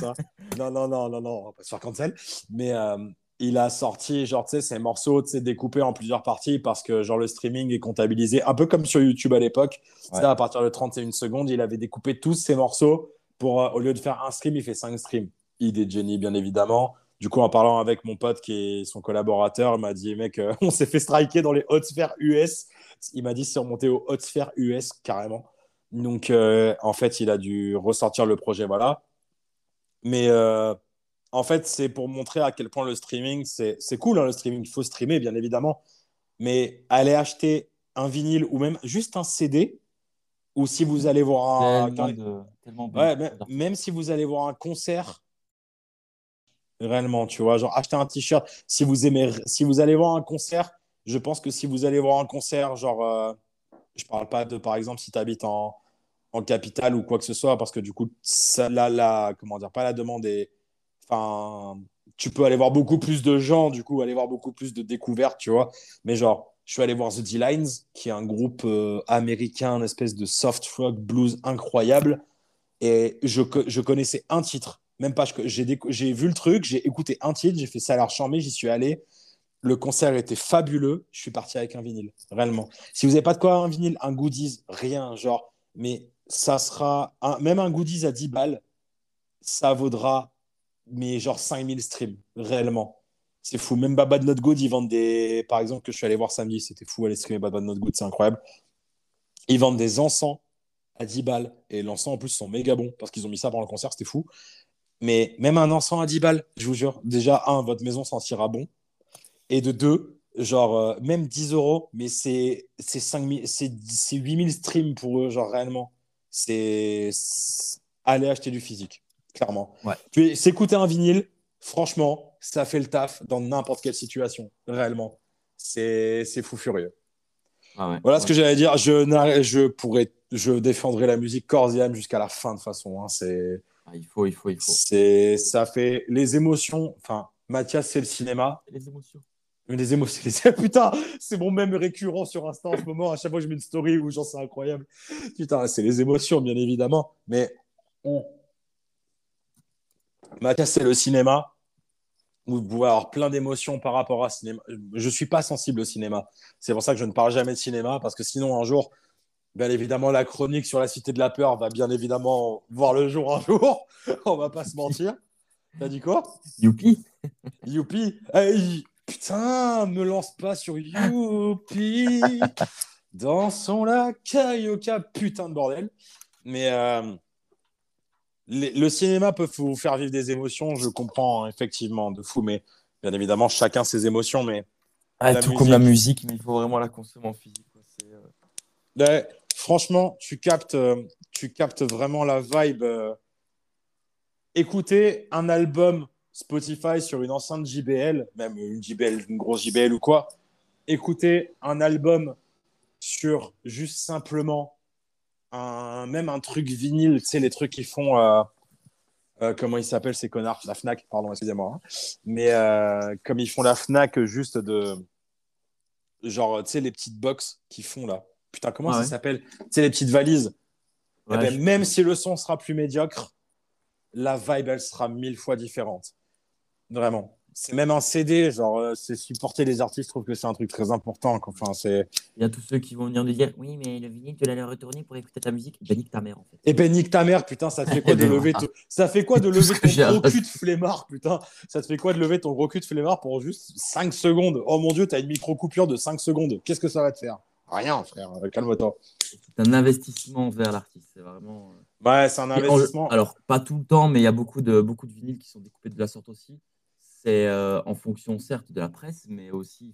non, non, non, non, on va pas se faire cancel. Mais euh, il a sorti, genre, tu sais, ces morceaux, tu sais, découpés en plusieurs parties parce que, genre, le streaming est comptabilisé un peu comme sur YouTube à l'époque. Ouais. à partir de 31 secondes, il avait découpé tous ces morceaux pour, euh, au lieu de faire un stream, il fait cinq streams. Idée de génie, bien évidemment. Du coup, en parlant avec mon pote qui est son collaborateur, il m'a dit, mec, euh, on s'est fait striker dans les hautes sphères US. Il m'a dit, c'est remonté aux hautes sphères US carrément. Donc, euh, en fait, il a dû ressortir le projet, voilà. Mais euh, en fait, c'est pour montrer à quel point le streaming, c'est c'est cool, hein, le streaming. Il faut streamer, bien évidemment. Mais aller acheter un vinyle ou même juste un CD, ou si vous allez voir un. Tellement de, tellement de- Ouais, mais- même si vous allez voir un concert, réellement, tu vois, genre acheter un t-shirt, si vous aimez, si vous allez voir un concert, je pense que si vous allez voir un concert, genre, euh, je parle pas de, par exemple, si tu habites en, en capitale ou quoi que ce soit, parce que du coup, ça, la, la, comment dire, pas la demande est, enfin, tu peux aller voir beaucoup plus de gens, du coup, aller voir beaucoup plus de découvertes, tu vois, mais genre, je suis allé voir The D-Lines, qui est un groupe euh, américain, une espèce de soft rock blues incroyable. Et je, je connaissais un titre, même pas. J'ai vu le truc, j'ai écouté un titre, j'ai fait ça à l'air charmé, j'y suis allé. Le concert était fabuleux. Je suis parti avec un vinyle, réellement. Si vous n'avez pas de quoi un vinyle, un goodies, rien, genre. Mais ça sera. même un goodies à 10 balles, ça vaudra, mais genre 5000 streams, réellement. C'est fou. Même Bad Not Good, ils vendent des. Par exemple, que je suis allé voir samedi, c'était fou aller streamer Bad Not Good, c'est incroyable. Ils vendent des encens à 10 balles. Et l'encens, en plus, sont méga bons parce qu'ils ont mis ça pendant le concert, c'était fou. Mais même un encens à 10 balles, je vous jure, déjà, un, votre maison sentira bon. Et de deux, genre, euh, même 10 euros, mais c'est c'est 5000 c'est c'est 8000 streams pour eux, genre, réellement. C'est aller acheter du physique, clairement. Ouais. S'écouter un vinyle, franchement, ça fait le taf dans n'importe quelle situation, réellement. C'est fou furieux. Ah ouais. Voilà ce que j'allais dire. Je, je pourrais, je défendrai la musique corps et âme jusqu'à la fin de façon. hein. C'est, il faut, il faut, il faut. c'est, ça fait les émotions. Enfin, Mathias, c'est le cinéma. Les émotions. Les émotions, les... putain, c'est mon même récurrent sur Insta en ce moment. À chaque fois que je mets une story où genre c'est incroyable. Putain, c'est les émotions, bien évidemment. Mais on... Mathias, c'est le cinéma. Vous pouvez avoir plein d'émotions par rapport à cinéma. Je suis pas sensible au cinéma. C'est pour ça que je ne parle jamais de cinéma parce que sinon un jour, bien évidemment, la chronique sur la Cité de la peur va bien évidemment voir le jour un jour. On va pas se mentir. T'as dit quoi? Youpi. Youpi Hey, Putain, me lance pas sur Youpi Dansons la carioca, putain de bordel. Mais euh, les- le cinéma peut vous faire vivre des émotions, je comprends hein, effectivement, de fou, mais bien évidemment, chacun ses émotions, mais Ah, tout comme la musique. mais il faut vraiment la consommer en physique. Ouais, franchement, tu captes, euh, tu captes vraiment la vibe. euh. Écouter un album Spotify sur une enceinte JBL, même une JBL, une grosse JBL ou quoi. Écouter un album sur juste simplement un, même un truc vinyle, tu sais, les trucs qui font. euh, comment ils s'appellent ces connards? La Fnac, pardon, excusez-moi. hein. Mais comme ils font la Fnac juste de. Genre, tu sais, les petites box qu'ils font là. Putain, comment Ah ça s'appelle Tu sais, les petites valises. Eh ben, je- même si le son sera plus médiocre, la vibe, elle sera mille fois différente. Vraiment. C'est même un CD, genre, euh, c'est supporter les artistes, je trouve que c'est un truc très important. quoi. Enfin, c'est... Il y a tous ceux qui vont venir nous dire Oui, mais le vinyle, tu l'as retourner pour écouter ta musique. Ben, nique ta mère, en fait. Et ben, nique ta mère, putain, ça te fait quoi de lever. Ça fait quoi de lever ton gros cul de flemmard, putain? Ça te fait quoi de lever ton gros cul de flemmard pour juste 5 secondes? Oh mon dieu, t'as une micro-coupure de 5 secondes. Qu'est-ce que ça va te faire? Rien, frère, calme-toi. C'est un investissement vers l'artiste. C'est vraiment. euh, Ouais, c'est un en- investissement. alors, pas tout le temps, mais il y a beaucoup de, beaucoup de vinyles qui sont découpés de la sorte aussi. C'est euh, en fonction, certes, de la presse, mais aussi,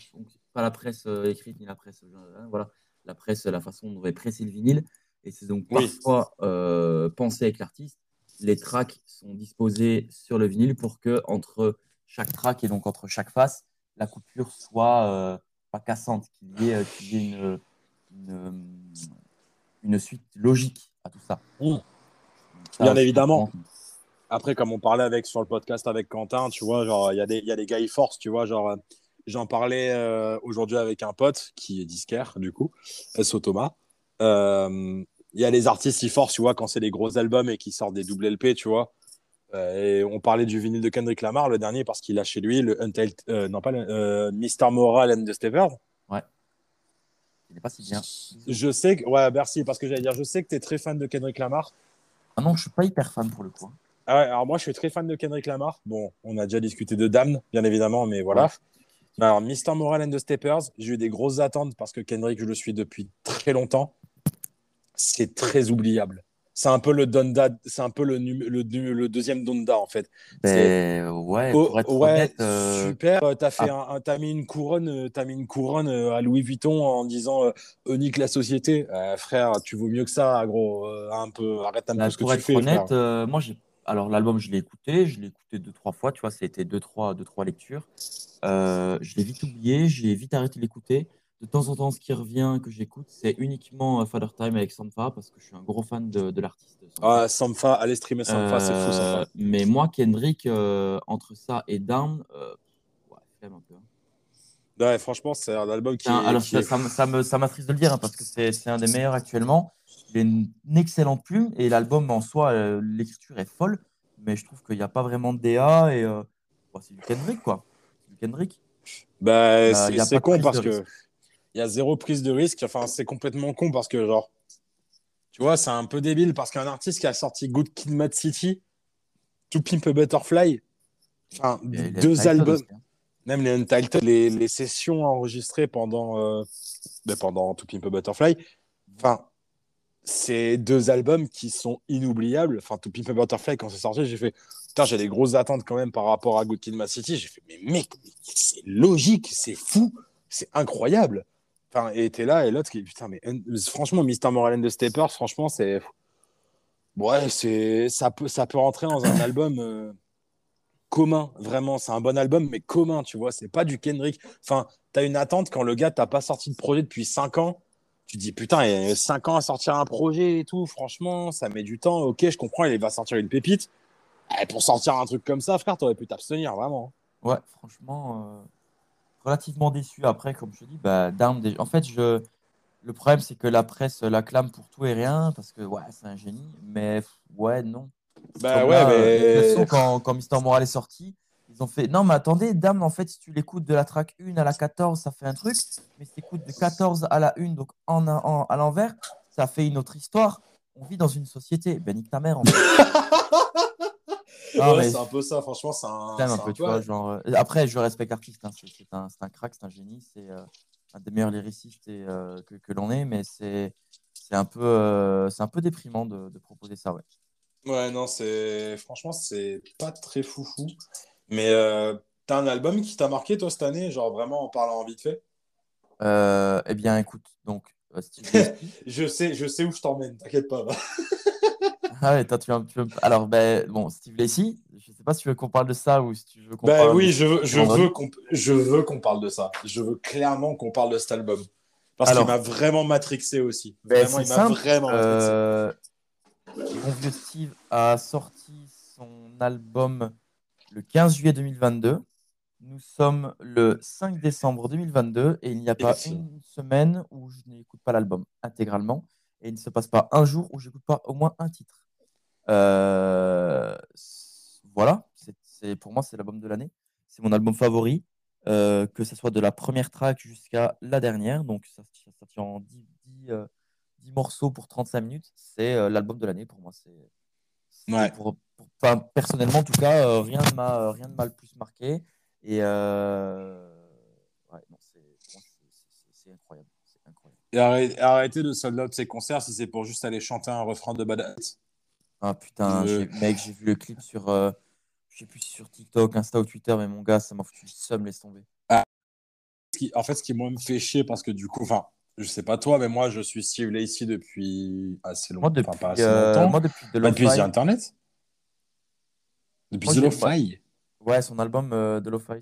pas la presse euh, écrite ni la presse. euh, hein, voilà, la presse, la façon dont on va presser le vinyle. Et c'est donc Oui. parfois euh, pensé avec l'artiste. Les tracks sont disposés sur le vinyle pour que, entre chaque track et donc entre chaque face, la coupure soit euh, pas cassante, qu'il y ait, euh, qu'il y ait une, une, une suite logique à tout ça. Mmh. Bien évidemment. Après, comme on parlait avec, sur le podcast avec Quentin, tu vois, genre, il y, a des- il y a des gars e-force, tu vois, genre, j'en parlais euh, aujourd'hui avec un pote qui est disquaire, du coup, SO Thomas. Euh, Il y a les artistes e-force, tu vois, quand c'est des gros albums et qui sortent des double LP, tu vois. Euh, et on parlait du vinyle de Kendrick Lamar, le dernier, parce qu'il a chez lui le Untitled, euh, non pas le, euh, Mr. Moral and the Steppers. Il n'est pas si bien. Je sais que, ouais, merci, parce que j'allais dire, je sais que tu es très fan de Kendrick Lamar. Ah non, je suis pas hyper fan pour le coup. Ah ouais, alors moi, je suis très fan de Kendrick Lamar. Bon, on a déjà discuté de Damn, bien évidemment, mais voilà. Ouais. Alors, Mr. Moral and the Steppers, j'ai eu des grosses attentes parce que Kendrick, je le suis depuis très longtemps. C'est très oubliable. C'est un peu le Donda, c'est un peu le, le, le deuxième Donda, en fait. Ben, ouais, pour être ouais, honnête, euh, super. Euh, T'as fait ah. un, un- t'as mis une couronne, euh, t'as mis une couronne euh, à Louis Vuitton en disant euh, unique la société. Euh, frère, tu vaux mieux que ça, gros. Un peu, arrête un Bah, peu ce que pour tu être fais, honnête, frère. euh, moi. Alors, l'album, je l'ai écouté. Je l'ai écouté deux, trois fois. Tu vois, été deux, trois, deux, trois lectures. Je l'ai vite oublié. J'ai vite arrêté de l'écouter. De temps en temps, ce qui revient que j'écoute, c'est uniquement euh, Father Time avec Sanfa parce que je suis un gros fan de, de l'artiste. Ah, Sampha, allez streamer Sampha, c'est fou, Euh, Sampha. mais moi, Kendrick, euh, entre ça et Down, euh, ouais, flemme un peu. hein. Ouais, franchement, c'est un album qui est. alors, qui ça, est- ça me- ça me- ça m'attriste de le dire hein, parce que c'est c'est un des meilleurs actuellement. Il a une, une excellente plume et l'album en soi, euh, l'écriture est folle, mais je trouve qu'il n'y a pas vraiment de DA et euh, bon, c'est du Kendrick quoi. C'est du Kendrick. Bah, Euh, c'est con parce que. Il y a zéro prise de risque. Enfin, c'est complètement con parce que, genre, tu vois, c'est un peu débile parce qu'un artiste qui a sorti Good Kid, Mad City, To Pimp a Butterfly, enfin, les deux albums, hein. même les Untitled, les, les sessions enregistrées pendant, euh, ben, pendant To Pimp a Butterfly, enfin, c'est deux albums qui sont inoubliables. Enfin, To Pimp a Butterfly, quand c'est sorti, j'ai fait, putain, j'ai des grosses attentes quand même par rapport à Good Kid, Mad City. J'ai fait, mais mec, c'est logique, c'est fou, c'est incroyable. Et t'es là, et l'autre qui, putain, mais franchement, Mr. Moral and the Steppers, franchement, c'est. Ouais, c'est ça peut, ça peut rentrer dans un album euh, commun, vraiment. C'est un bon album, mais commun, tu vois. C'est pas du Kendrick. Enfin, t'as une attente quand le gars t'a pas sorti de projet depuis 5 ans. Tu dis, putain, il y a 5 ans à sortir un projet et tout. Franchement, ça met du temps. Ok, je comprends, il va sortir une pépite. Eh, pour sortir un truc comme ça, frère, t'aurais pu t'abstenir, vraiment. Ouais, franchement, euh, relativement déçu. Après, comme je dis, bah, Down, en fait, je... le problème, c'est que la presse l'acclame pour tout et rien, parce que ouais, c'est un génie, mais ouais, non. Bah ouais, là, euh, mais. quand, quand Mister Moral est sorti, ils ont fait Non, mais attendez, Dame, en fait, si tu l'écoutes de la track 1 à la 14, ça fait un truc, mais si tu écoutes de 14 à la 1, donc en, en- à l'envers, ça fait une autre histoire. On vit dans une société. Ben, nique ta mère, en fait. Non, Ouais, mais c'est un peu ça, franchement, c'est un. Peu, tu vois, genre, euh, Après, je respecte l'artiste, hein, c'est un, crack, c'est un génie, c'est euh, un des meilleurs lyricistes et, euh, que, que l'on ait, mais c'est un peu, euh, c'est un peu déprimant de, de proposer ça, ouais. Ouais, non. Franchement, c'est pas très foufou. Mais t'as un album qui t'a marqué, toi, cette année, genre vraiment en parlant vite fait? Eh bien, écoute, donc. Je sais, je sais où je t'emmène, t'inquiète pas. Ah ouais, toi, tu veux, tu veux- Alors, ben, bon, Steve Lacy, je sais pas si tu veux qu'on parle de ça ou si tu veux qu'on Ben parle oui, de- je veux, je veux qu'on, je veux qu'on parle de ça. Je veux clairement qu'on parle de cet album. Parce qu'il m'a vraiment matrixé aussi. Ben, vraiment, il m'a vraiment matrixé. Euh, mon vieux Steve a sorti son album le 15 juillet 2022. Nous sommes le 5 décembre 2022 et il n'y a pas une semaine où je n'écoute pas l'album intégralement et il ne se passe pas un jour où je n'écoute pas au moins un titre. Euh, voilà, c'est, pour moi c'est l'album de l'année. C'est mon album favori, euh, que ce soit de la première track jusqu'à la dernière. Donc ça, ça, ça tient en 10, 10, euh, 10 morceaux pour 35 minutes. C'est l'album de l'année pour moi. C'est, c'est Ouais. pour, pour- enfin, personnellement, en tout cas, rien ne m'a, rien ne m'a le plus marqué. Et euh, ouais, non, c'est, pour moi, c'est- c'est- c'est incroyable. C'est incroyable. Et arrêtez, de sold out ses concerts si c'est pour juste aller chanter un refrain de Badass. Ah putain, Je- mec, j'ai vu le clip sur, euh, je sais plus sur TikTok, Insta ou Twitter, mais mon gars, ça m'a foutu le seum, laisse tomber. Qui- en fait, ce qui moi me fait chier parce que du coup, enfin, je sais pas toi, mais moi, je suis Steve Lacey depuis assez Moi, longtemps. depuis, Enfin, pas assez euh, longtemps. moi, depuis The Pas depuis Lo-Fi, The Internet Depuis Moi, The Lo-Fi ouais, son album euh, de Lo-Fi.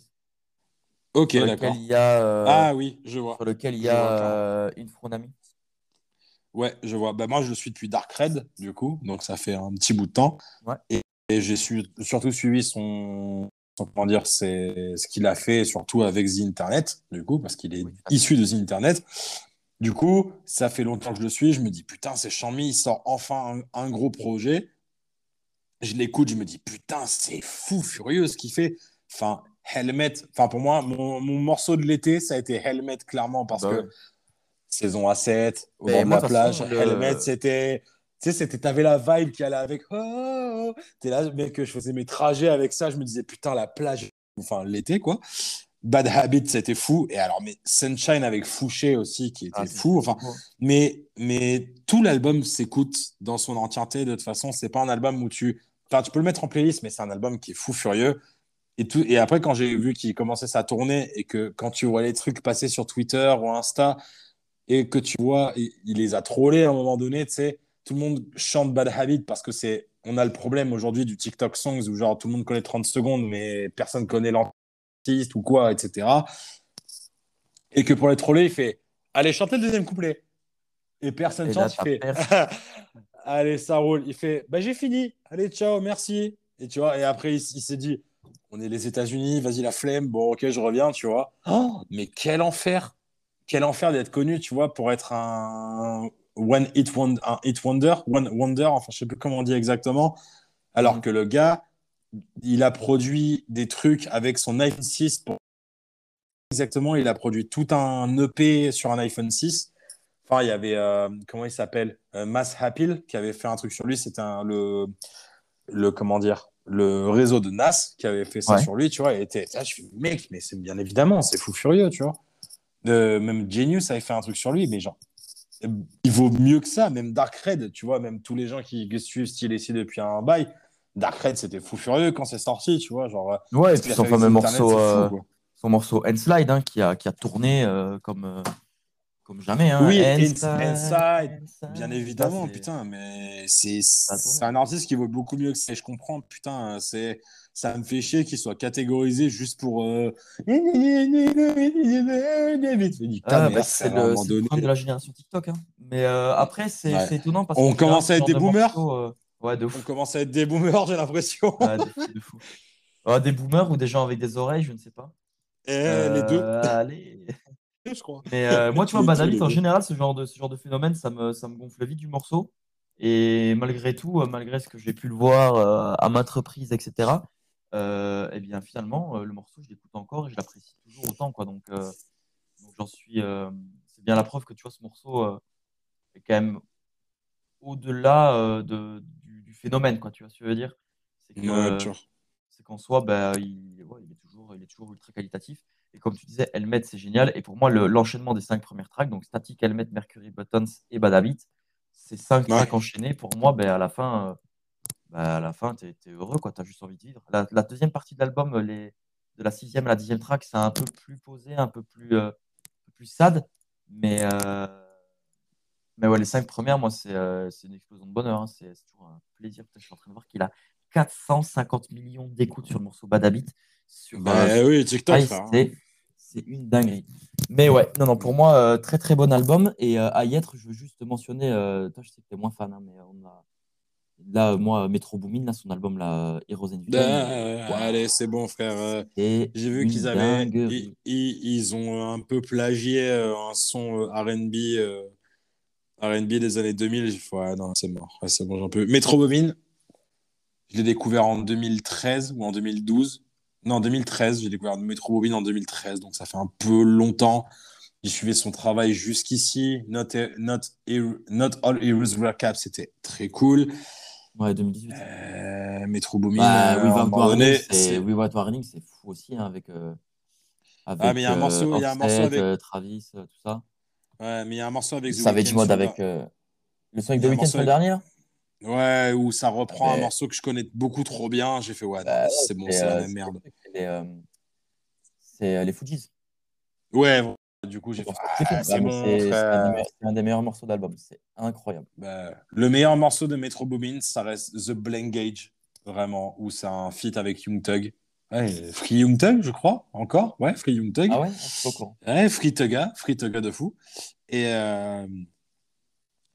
Ok, d'accord. lequel il y a, euh, Ah oui, je vois. sur lequel il y vois, a euh, une Fronami. Ouais, je vois. Bah, moi, je le suis depuis Dark Red, du coup, donc ça fait un petit bout de temps. Ouais. Et, et j'ai su- surtout suivi son, son- comment dire, c'est ce qu'il a fait, surtout avec The Internet, du coup, parce qu'il est Oui. issu de The Internet. Du coup, ça fait longtemps que je le suis. Je me dis, putain, c'est Xiaomi, il sort enfin un, un gros projet. Je l'écoute, je me dis, putain, c'est fou, furieux ce qu'il fait. Enfin, Helmet, enfin, pour moi, mon, mon morceau de l'été, ça a été Helmet, clairement, parce Bah que ouais. saison A7, au bord de la plage. façon, le- Helmet, c'était. Tu sais, c'était, t'avais la vibe qui allait avec. Oh, oh, oh. T'es là, mec, je faisais mes trajets avec ça. Je me disais, putain, la plage, enfin, l'été, quoi. Bad Habit, c'était fou. Et alors, mais Sunshine avec Fouché aussi, qui était Ah, fou. Enfin, mais, mais tout l'album s'écoute dans son entièreté. De toute façon, c'est pas un album où tu. Enfin, tu peux le mettre en playlist, mais c'est un album qui est fou furieux. Et, tout... et après, quand j'ai vu qu'il commençait sa tournée et que quand tu vois les trucs passer sur Twitter ou Insta et que tu vois, il, il les a trollés à un moment donné, tu sais, tout le monde chante Bad Habit parce que c'est. On a le problème aujourd'hui du TikTok Songs où genre tout le monde connaît 30 secondes, mais personne connaît l'artiste ou quoi, etc. Et que pour les troller, il fait Allez, chantez le deuxième couplet. Et personne là, chante, il fait Allez, ça roule. Il fait Bah, j'ai fini. Allez, ciao, merci. Et tu vois, et après, il, il s'est dit On est les États-Unis, vas-y, la flemme. Bon, ok, je reviens, tu vois. Oh, mais quel enfer Quel enfer d'être connu, tu vois, pour être un One Hit Wonder, un hit wonder, one wonder, enfin, je sais plus comment on dit exactement. Alors Mhm. que le gars, il a produit des trucs avec son iPhone 6 pour exactement, il a produit tout un EP sur un iPhone 6. Enfin, il y avait, euh, comment il s'appelle euh, Mass Happil qui avait fait un truc sur lui. C'était le, le, comment dire, le réseau de NAS qui avait fait ça Ouais. sur lui, tu vois. Et était, ah, je fais, mec, mais c'est bien évidemment, c'est fou furieux, tu vois. Même Genius avait fait un truc sur lui, mais genre, il vaut mieux que ça. Même Dark Red, tu vois, même tous les gens qui suivent Style ici depuis un bail, Dark Red, c'était fou furieux quand c'est sorti, tu vois. Genre, euh, Ouais, et puis son fameux morceau, euh, son morceau Slide hein, qui, a, qui a tourné euh, comme, euh, comme jamais. Hein. Oui, Inside, Inside, Inside. Bien évidemment, putain, mais c'est un artiste qui vaut beaucoup mieux que ça. Je comprends, putain, c'est ça me fait chier qu'il soit catégorisé juste pour. Euh... Ah, bah, c'est le, de la génération TikTok. Hein. Mais euh, après, c'est Ouais. étonnant parce On que commence à être des boomers Ouais, de On commence à être des boomers, j'ai l'impression. De fou. Ah, des boomers ou des gens avec des oreilles, je ne sais pas. Et les deux, Euh, Allez. Je crois. Mais euh, moi, tu vois, les en général, ce genre de, ce genre de phénomène, ça me, ça me gonfle vite du morceau. Et malgré tout, euh, malgré ce que j'ai pu le voir euh, à maintes reprises, etc., euh, eh bien, finalement, euh, le morceau, je l'écoute encore et je l'apprécie toujours autant. Quoi. Donc, euh, donc j'en suis. euh, c'est bien la preuve que tu vois, ce morceau euh, est quand même au-delà euh, de, du, du phénomène, quoi. Tu vois ce que je veux dire? C'est Ouais, qu'en soi, bah, il, ouais, il est toujours, il est toujours ultra qualitatif. Et comme tu disais, Helmet, c'est génial. Et pour moi, le- l'enchaînement des cinq premières tracks, donc Static, Helmet, Mercury, Buttons et Bad Habit, ces cinq Ouais. tracks enchaînés, pour moi, ben, à la fin, euh, ben, à la fin, t'es, t'es heureux, quoi. T'as juste envie de vivre. La, la deuxième partie de l'album, les, de la sixième à la dixième track, c'est un peu plus posé, un peu plus, euh, plus sad. Mais, euh, mais ouais, les cinq premières, moi, c'est euh, une explosion de bonheur. hein. C'est toujours un plaisir. Je suis en train de voir qu'il a 450 millions d'écoutes sur le morceau Bad Habit. Sur, Bah euh, oui, TikTok, hein. c'est c'est une dinguerie. Mais ouais, non, non, pour moi, euh, très très bon album. Et euh, à y être, je veux juste mentionner, euh, toi, je sais que tu es moins fan, hein, mais on a. Là, moi, Metro Boomin, là, son album, là, Heroes and Villains. Euh, waouh, Allez, c'est bon, frère. euh, J'ai vu qu'ils avaient, ils, ils- ont un peu plagié euh, un son euh, R&B, euh, R&B des années 2000. J'ai fait, ouais, non, c'est mort. Ouais, c'est bon, j'en peux. Metro Boomin, je l'ai découvert en 2013 ou en 2012. Non, en 2013, j'ai découvert Metro Boomin en 2013, donc ça fait un peu longtemps. J'ai suivi son travail jusqu'ici. Not, not, not All Heroes Wear Cap, c'était très cool. Ouais, 2018. Euh, Metro Boomin, Bah, euh, Without Warning, c'est Without Warning, c'est fou aussi, hein, avec. euh, avec Ah, mais il y a un euh, morceau- y a un morceau avec- euh, Travis, euh, tout ça. Ouais, mais il y a un morceau avec The Savage Mode avec le son avec The Weeknd la avec- dernière. Ouais, où ça reprend un morceau que je connais beaucoup trop bien. J'ai fait, ouais, Bah, c'est bon, c'est la euh, même merde. C'est les, euh, euh, les Fujis. Ouais, du coup, j'ai fait, ah, c'est bon, un, des meilleurs- morceaux d'album. C'est incroyable. Bah, le meilleur morceau de Metro Boomin, ça reste The Blank Gauge, vraiment, où c'est un feat avec Young Thug. Ouais, Free Young Thug, je crois, encore. Ouais, Free Young Thug. Ah ouais, courant. Ouais, Free Tugga, Free Tugga de fou. Et, euh,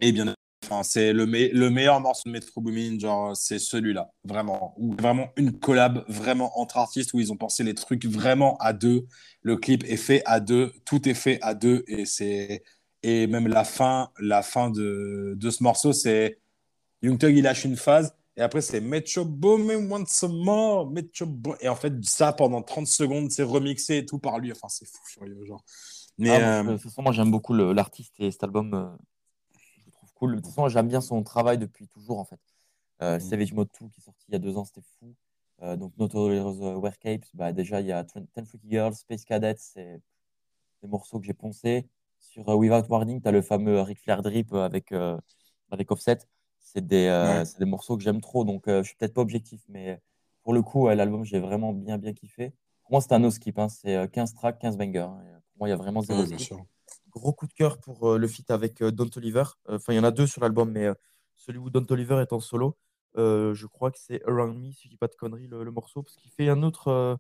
et bien, enfin, c'est le, me- le meilleur morceau de Metro Boomin, genre, c'est celui-là, vraiment. Vraiment une collab vraiment entre artistes où ils ont pensé les trucs vraiment à deux. Le clip est fait à deux, tout est fait à deux. Et c'est. Et même la fin, la fin de, de ce morceau, c'est Young Thug, il lâche une phase. Et après, c'est Metro Boomin once more, Metro. Et en fait, ça, pendant 30 secondes, c'est remixé et tout par lui. Enfin, c'est fou furieux, genre. Mais Ah, moi, euh, de toute façon, moi j'aime beaucoup l'artiste et cet album, euh, je le trouve cool. De toute façon, j'aime bien son travail depuis toujours en fait. Euh, Mm. Savage Mode 2 qui est sorti il y a deux ans, c'était fou. Euh, donc Notorious euh, Wear Capes, bah, déjà il y a Ten Freaky Girls, Space Cadets, c'est des morceaux que j'ai poncés. Sur euh, Without Warning, tu as le fameux Ric Flair Drip avec, avec Offset. C'est des, Ouais. des morceaux que j'aime trop, donc je suis peut-être pas objectif, mais pour le coup, l'album, j'ai vraiment bien bien kiffé. Pour moi, c'est un no skip, hein. c'est euh, 15 tracks, 15 bangers. hein. Pour moi, il y a vraiment zéro ouais, skip. Gros coup de cœur pour euh, le feat avec euh, Don Toliver. Enfin, il y en a deux sur l'album, mais euh, celui où Don Toliver est en solo, je crois que c'est Around Me, si je dis pas de conneries, le, le morceau, parce qu'il fait un autre,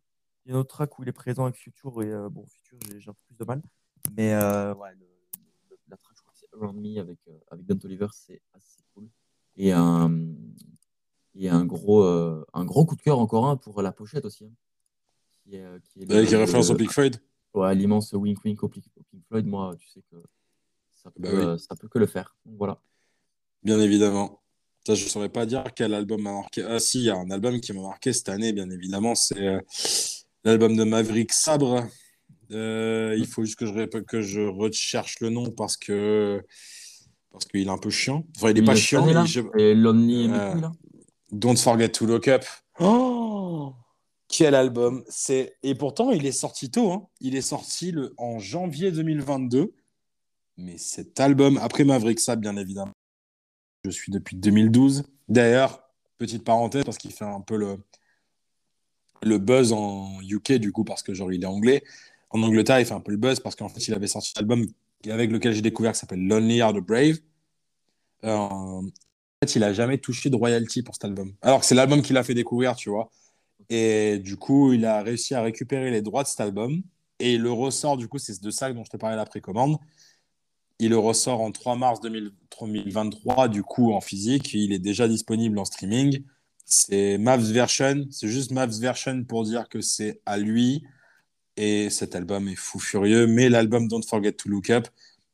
un autre track où il est présent avec Future, et bon, Future, j'ai un peu plus de mal. Mais ouais, le- le- la track, je crois que c'est Around Me avec, avec Don Toliver, c'est assez cool. Et un, et un, gros, euh, un gros coup de cœur encore un pour la pochette aussi. hein, qui est, qui est le- Avec le- référence au Pink Floyd. Ouais, l'immense wink wink au Floyd, moi, tu sais que ça peut, Bah oui. ça peut que le faire. Donc voilà. Bien évidemment. Ça, je ne saurais pas dire quel album m'a marqué. Ah si, il y a un album qui m'a marqué cette année, bien évidemment. C'est euh, l'album de Maverick Sabre. Euh, il faut juste que je, que je recherche le nom parce que parce qu'il est un peu chiant. Enfin, il n'est pas chiant, là, je- et Lonely Euh. Don't Forget to Look Up. Oh Quel album C'est Et pourtant, il est sorti tôt. hein. Il est sorti en janvier 2022. Mais cet album, après Maverick Sabre, bien évidemment, je suis depuis 2012. D'ailleurs, petite parenthèse, parce qu'il fait un peu le, buzz en UK, du coup, parce que genre, il est anglais. En Angleterre, il fait un peu le buzz parce qu'en fait, il avait sorti un album avec lequel j'ai découvert qui s'appelle Lonely Are the Brave. Euh, en fait, il a jamais touché de royalty pour cet album. Alors que c'est l'album qui l'a fait découvrir, tu vois. Et du coup, il a réussi à récupérer les droits de cet album. Et il le ressort, du coup, c'est de ça dont je te parlais la précommande. Il le ressort en 3 mars 2000 2023, du coup, en physique. Il est déjà disponible en streaming. C'est Mavs Version. C'est juste Mavs Version pour dire que c'est à lui. Et cet album est fou furieux. Mais l'album Don't Forget to Look Up,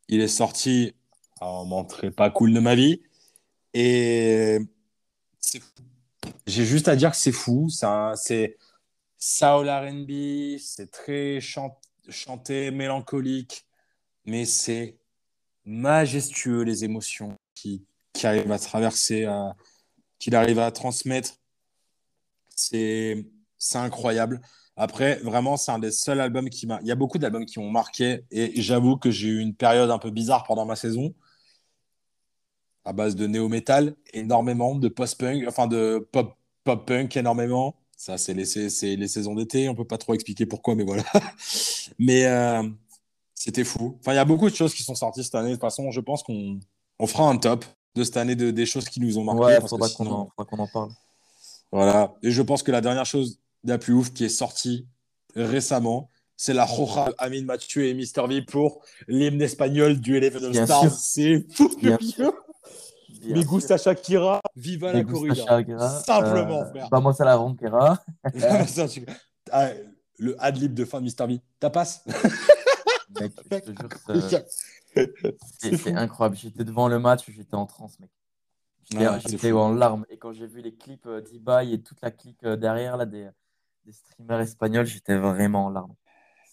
il est sorti à un moment très pas cool de ma vie. Et c'est fou. J'ai juste à dire que c'est fou. C'est Soul RB, c'est très chan- chanté, mélancolique, mais c'est majestueux les émotions qui, qui arrivent à traverser, à- qu'il arrive à transmettre. C'est incroyable. Après, vraiment, c'est un des seuls albums qui m'a. Il y a beaucoup d'albums qui m'ont marqué et j'avoue que j'ai eu une période un peu bizarre pendant ma saison à base de néo-metal, énormément, de post-punk, enfin de pop- pop-punk énormément. Ça, c'est les, c'est les saisons d'été, on peut pas trop expliquer pourquoi, mais voilà. mais euh, c'était fou. Enfin, il y a beaucoup de choses qui sont sorties cette année. De toute façon, je pense qu'on on fera un top de cette année de, des choses qui nous ont marqué. Ouais, parce faudra qu'on en, parle. voilà. Et je pense que la dernière chose la plus ouf qui est sortie récemment, c'est la Roja Amin Mathieu et Mr. V pour l'hymne espagnol du Eleven Bien Stars. C'est fou Bien furieux. Bien sûr. gusta Shakira, viva la gusta corrida. Shakira, Simplement, euh, frère. Vamos a la ronquera. Ah, le ad-lib de fin de Mr. V. Ta passe Mec, je te jure, c'est- incroyable. J'étais devant le match, j'étais en transe, mec. J'étais Ah, en larmes. Et quand j'ai vu les clips euh, d'Ibai et toute la clique euh, derrière là, des, des streamers espagnols, j'étais vraiment en larmes.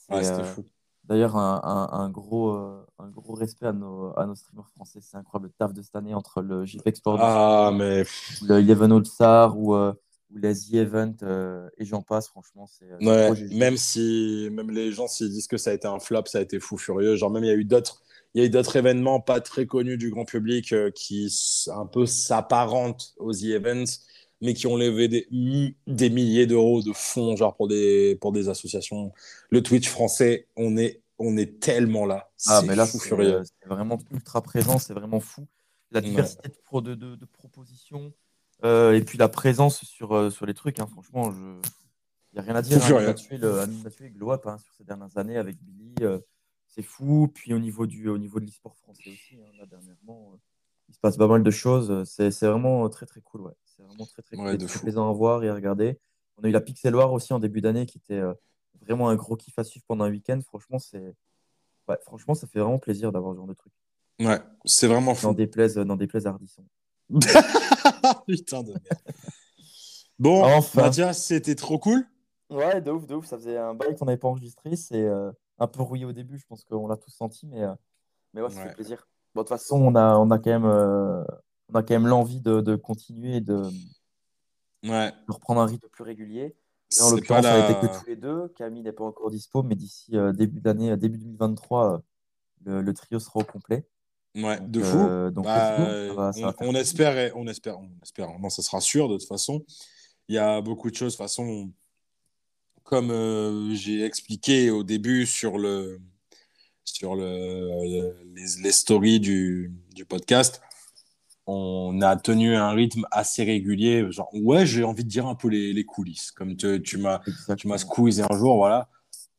C'est, Ouais, c'était euh, fou. D'ailleurs, un, un- un gros, euh, un gros respect à nos, à nos streamers français. C'est incroyable le taf de cette année entre le JPEG Sport Ah, mais le Eleven All Star ou, euh, ou The Event euh, et j'en passe. Franchement, c'est Ouais, même si même les gens s'ils disent que ça a été un flop, ça a été fou furieux. Genre même il y a eu d'autres il y a eu d'autres événements pas très connus du grand public euh, qui un peu s'apparentent aux The Events, mais qui ont levé des, des milliers d'euros de fonds genre pour des pour des associations. Le Twitch français, on est on est tellement là. Ah, mais là, fou c'est furieux. c'est vraiment ultra présent, c'est vraiment fou. La diversité de, pro- de, de- de propositions euh, et puis la présence sur, euh, sur les trucs, hein, franchement, je... Il n'y a rien à dire. Hein, tué le glow up hein, sur ces dernières années avec Billy. euh, c'est fou. Puis au niveau, du, au niveau de l'e-sport français aussi, hein, là, dernièrement, euh, il se passe pas mal de choses. C'est vraiment très, très cool. Ouais. C'est vraiment très, très cool. Ouais, et très plaisant à voir et à regarder. On a eu la Pixel War aussi en début d'année qui était vraiment un gros kiff à suivre pendant un week-end. Franchement, c'est. Ouais, franchement, ça fait vraiment plaisir d'avoir ce genre de truc. Ouais, c'est vraiment N'en fou. déplaise, n'en déplaise à Ardisson. Putain de merde. Bon, Enfin. Mathias, c'était trop cool. Ouais, de ouf, de ouf. Ça faisait un bail qu'on n'avait pas enregistré. C'est euh, un peu rouillé au début, je pense qu'on l'a tous senti, mais, euh, mais ouais, ça Ouais. fait plaisir. Bon, de toute façon, on a, on a quand même, euh, on a quand même l'envie de, de continuer et de, Ouais, de reprendre un rythme plus régulier. Là, en l'occurrence, ça la... n'était que tous les deux. Camille n'est pas encore dispo, mais d'ici euh, début d'année, euh, début 2023, euh, le, le trio sera au complet. Ouais, Donc, de fou. euh, donc, Bah, let's go. Ça va- ça on, va on espère, et- on espère, on espère. Non, ça sera sûr de toute façon. Il y a beaucoup de choses. De toute façon, comme j'ai expliqué au début sur le sur le, le- les, les stories du, du podcast, on a tenu un rythme assez régulier. Genre, ouais, j'ai envie de dire un peu les, les coulisses. Comme tu, tu m'as tu m'as squeezé un jour, voilà.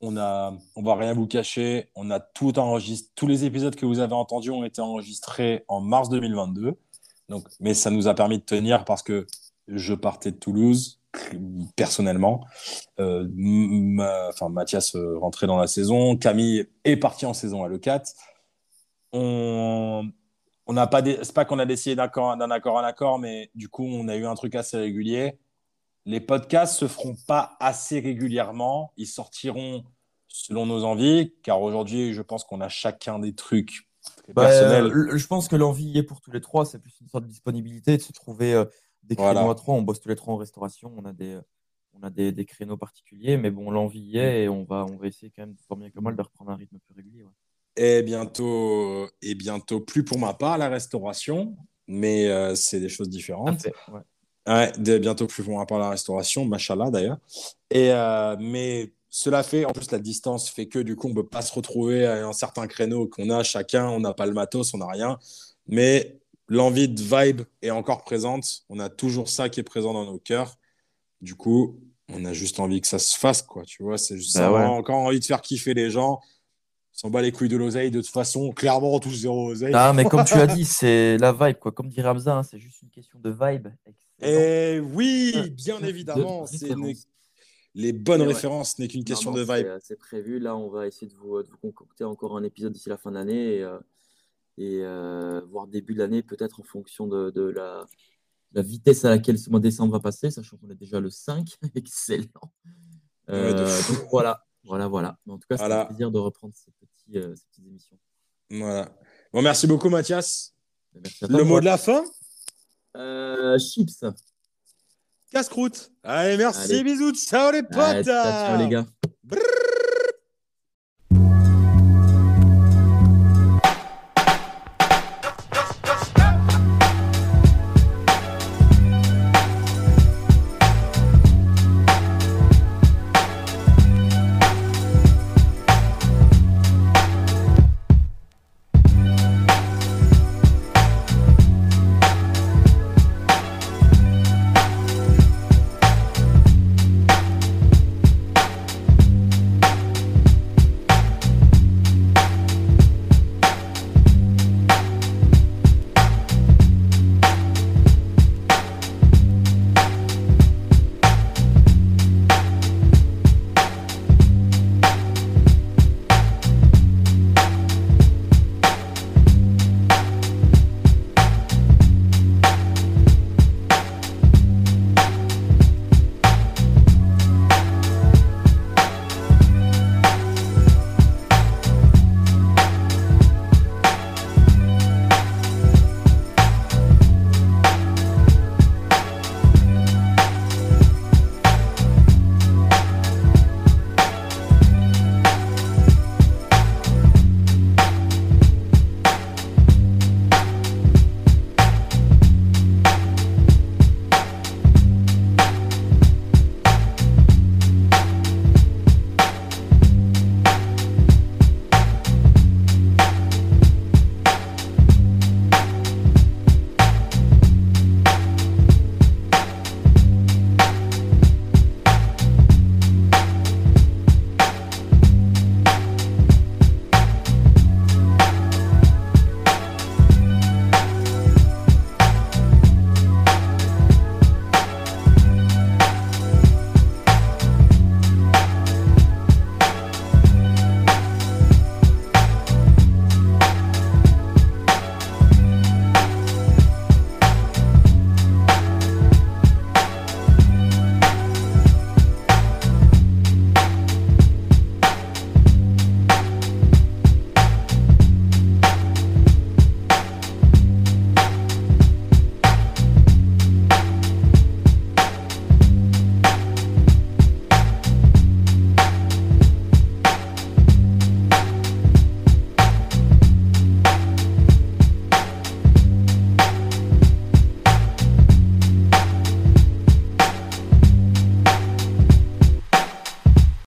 On a, on va rien vous cacher. On a tout enregistré. Tous les épisodes que vous avez entendus ont été enregistrés en mars 2022. Donc, mais ça nous a permis de tenir parce que je partais de Toulouse personnellement. Euh, m- ma- enfin, Mathias euh, rentrait dans la saison. Camille est parti en saison à l'E4. On, on n'a pas, dé- c'est pas qu'on a décidé d'un accord, d'un accord en accord, mais du coup, on a eu un truc assez régulier. Les podcasts se feront pas assez régulièrement. Ils sortiront selon nos envies, car aujourd'hui, je pense qu'on a chacun des trucs Bah, personnels. euh, je pense que l'envie est pour tous les trois. C'est plus une sorte de disponibilité, de se trouver euh, des créneaux Voilà. à trois. On bosse tous les trois en restauration. On a des, on a des, des créneaux particuliers. Mais bon, l'envie y est et on va, on va essayer quand même, tant bien que mal, de reprendre un rythme plus régulier. ouais. Et bientôt, et bientôt, plus pour ma part, la restauration, mais euh, c'est des choses différentes. Ouais. Ouais, bientôt plus pour ma part, la restauration, machallah d'ailleurs. Et euh, mais cela fait, en plus, la distance fait que du coup, on peut pas se retrouver à un certain créneau qu'on a chacun. On n'a pas le matos, on n'a rien. Mais l'envie de vibe est encore présente. On a toujours ça qui est présent dans nos cœurs. Du coup, on a juste envie que ça se fasse, quoi. Tu vois, c'est juste Bah ça. ouais. On a encore envie de faire kiffer les gens. S'en bat les couilles de l'oseille. De toute façon, clairement, on touche zéro oseille. Ah, mais comme tu as dit, c'est la vibe, quoi. Comme dirait Hamza, hein, c'est juste une question de vibe. Excellent. Et oui, Euh, bien de évidemment, c'est une- référence. les bonnes Et ouais. références n'est qu'une question Non, de non, vibe. c'est- C'est prévu. Là, on va essayer de vous, de vous concocter encore un épisode d'ici la fin d'année et, euh, et euh, voir début de l'année, peut-être en fonction de, de la, la vitesse à laquelle ce mois de décembre va passer, sachant qu'on est déjà le 5. Excellent. De Euh, donc voilà, voilà, voilà. Mais en tout cas, c'est Voilà. un plaisir de reprendre ces, petits, euh, ces petites émissions. Voilà. Bon, merci beaucoup, Mathias. Merci à toi. Le mot de la fin Euh, chips. Casse-croûte. Allez, merci, Allez. bisous. Ciao les potes. Allez, ciao, ciao, les gars. Brrr.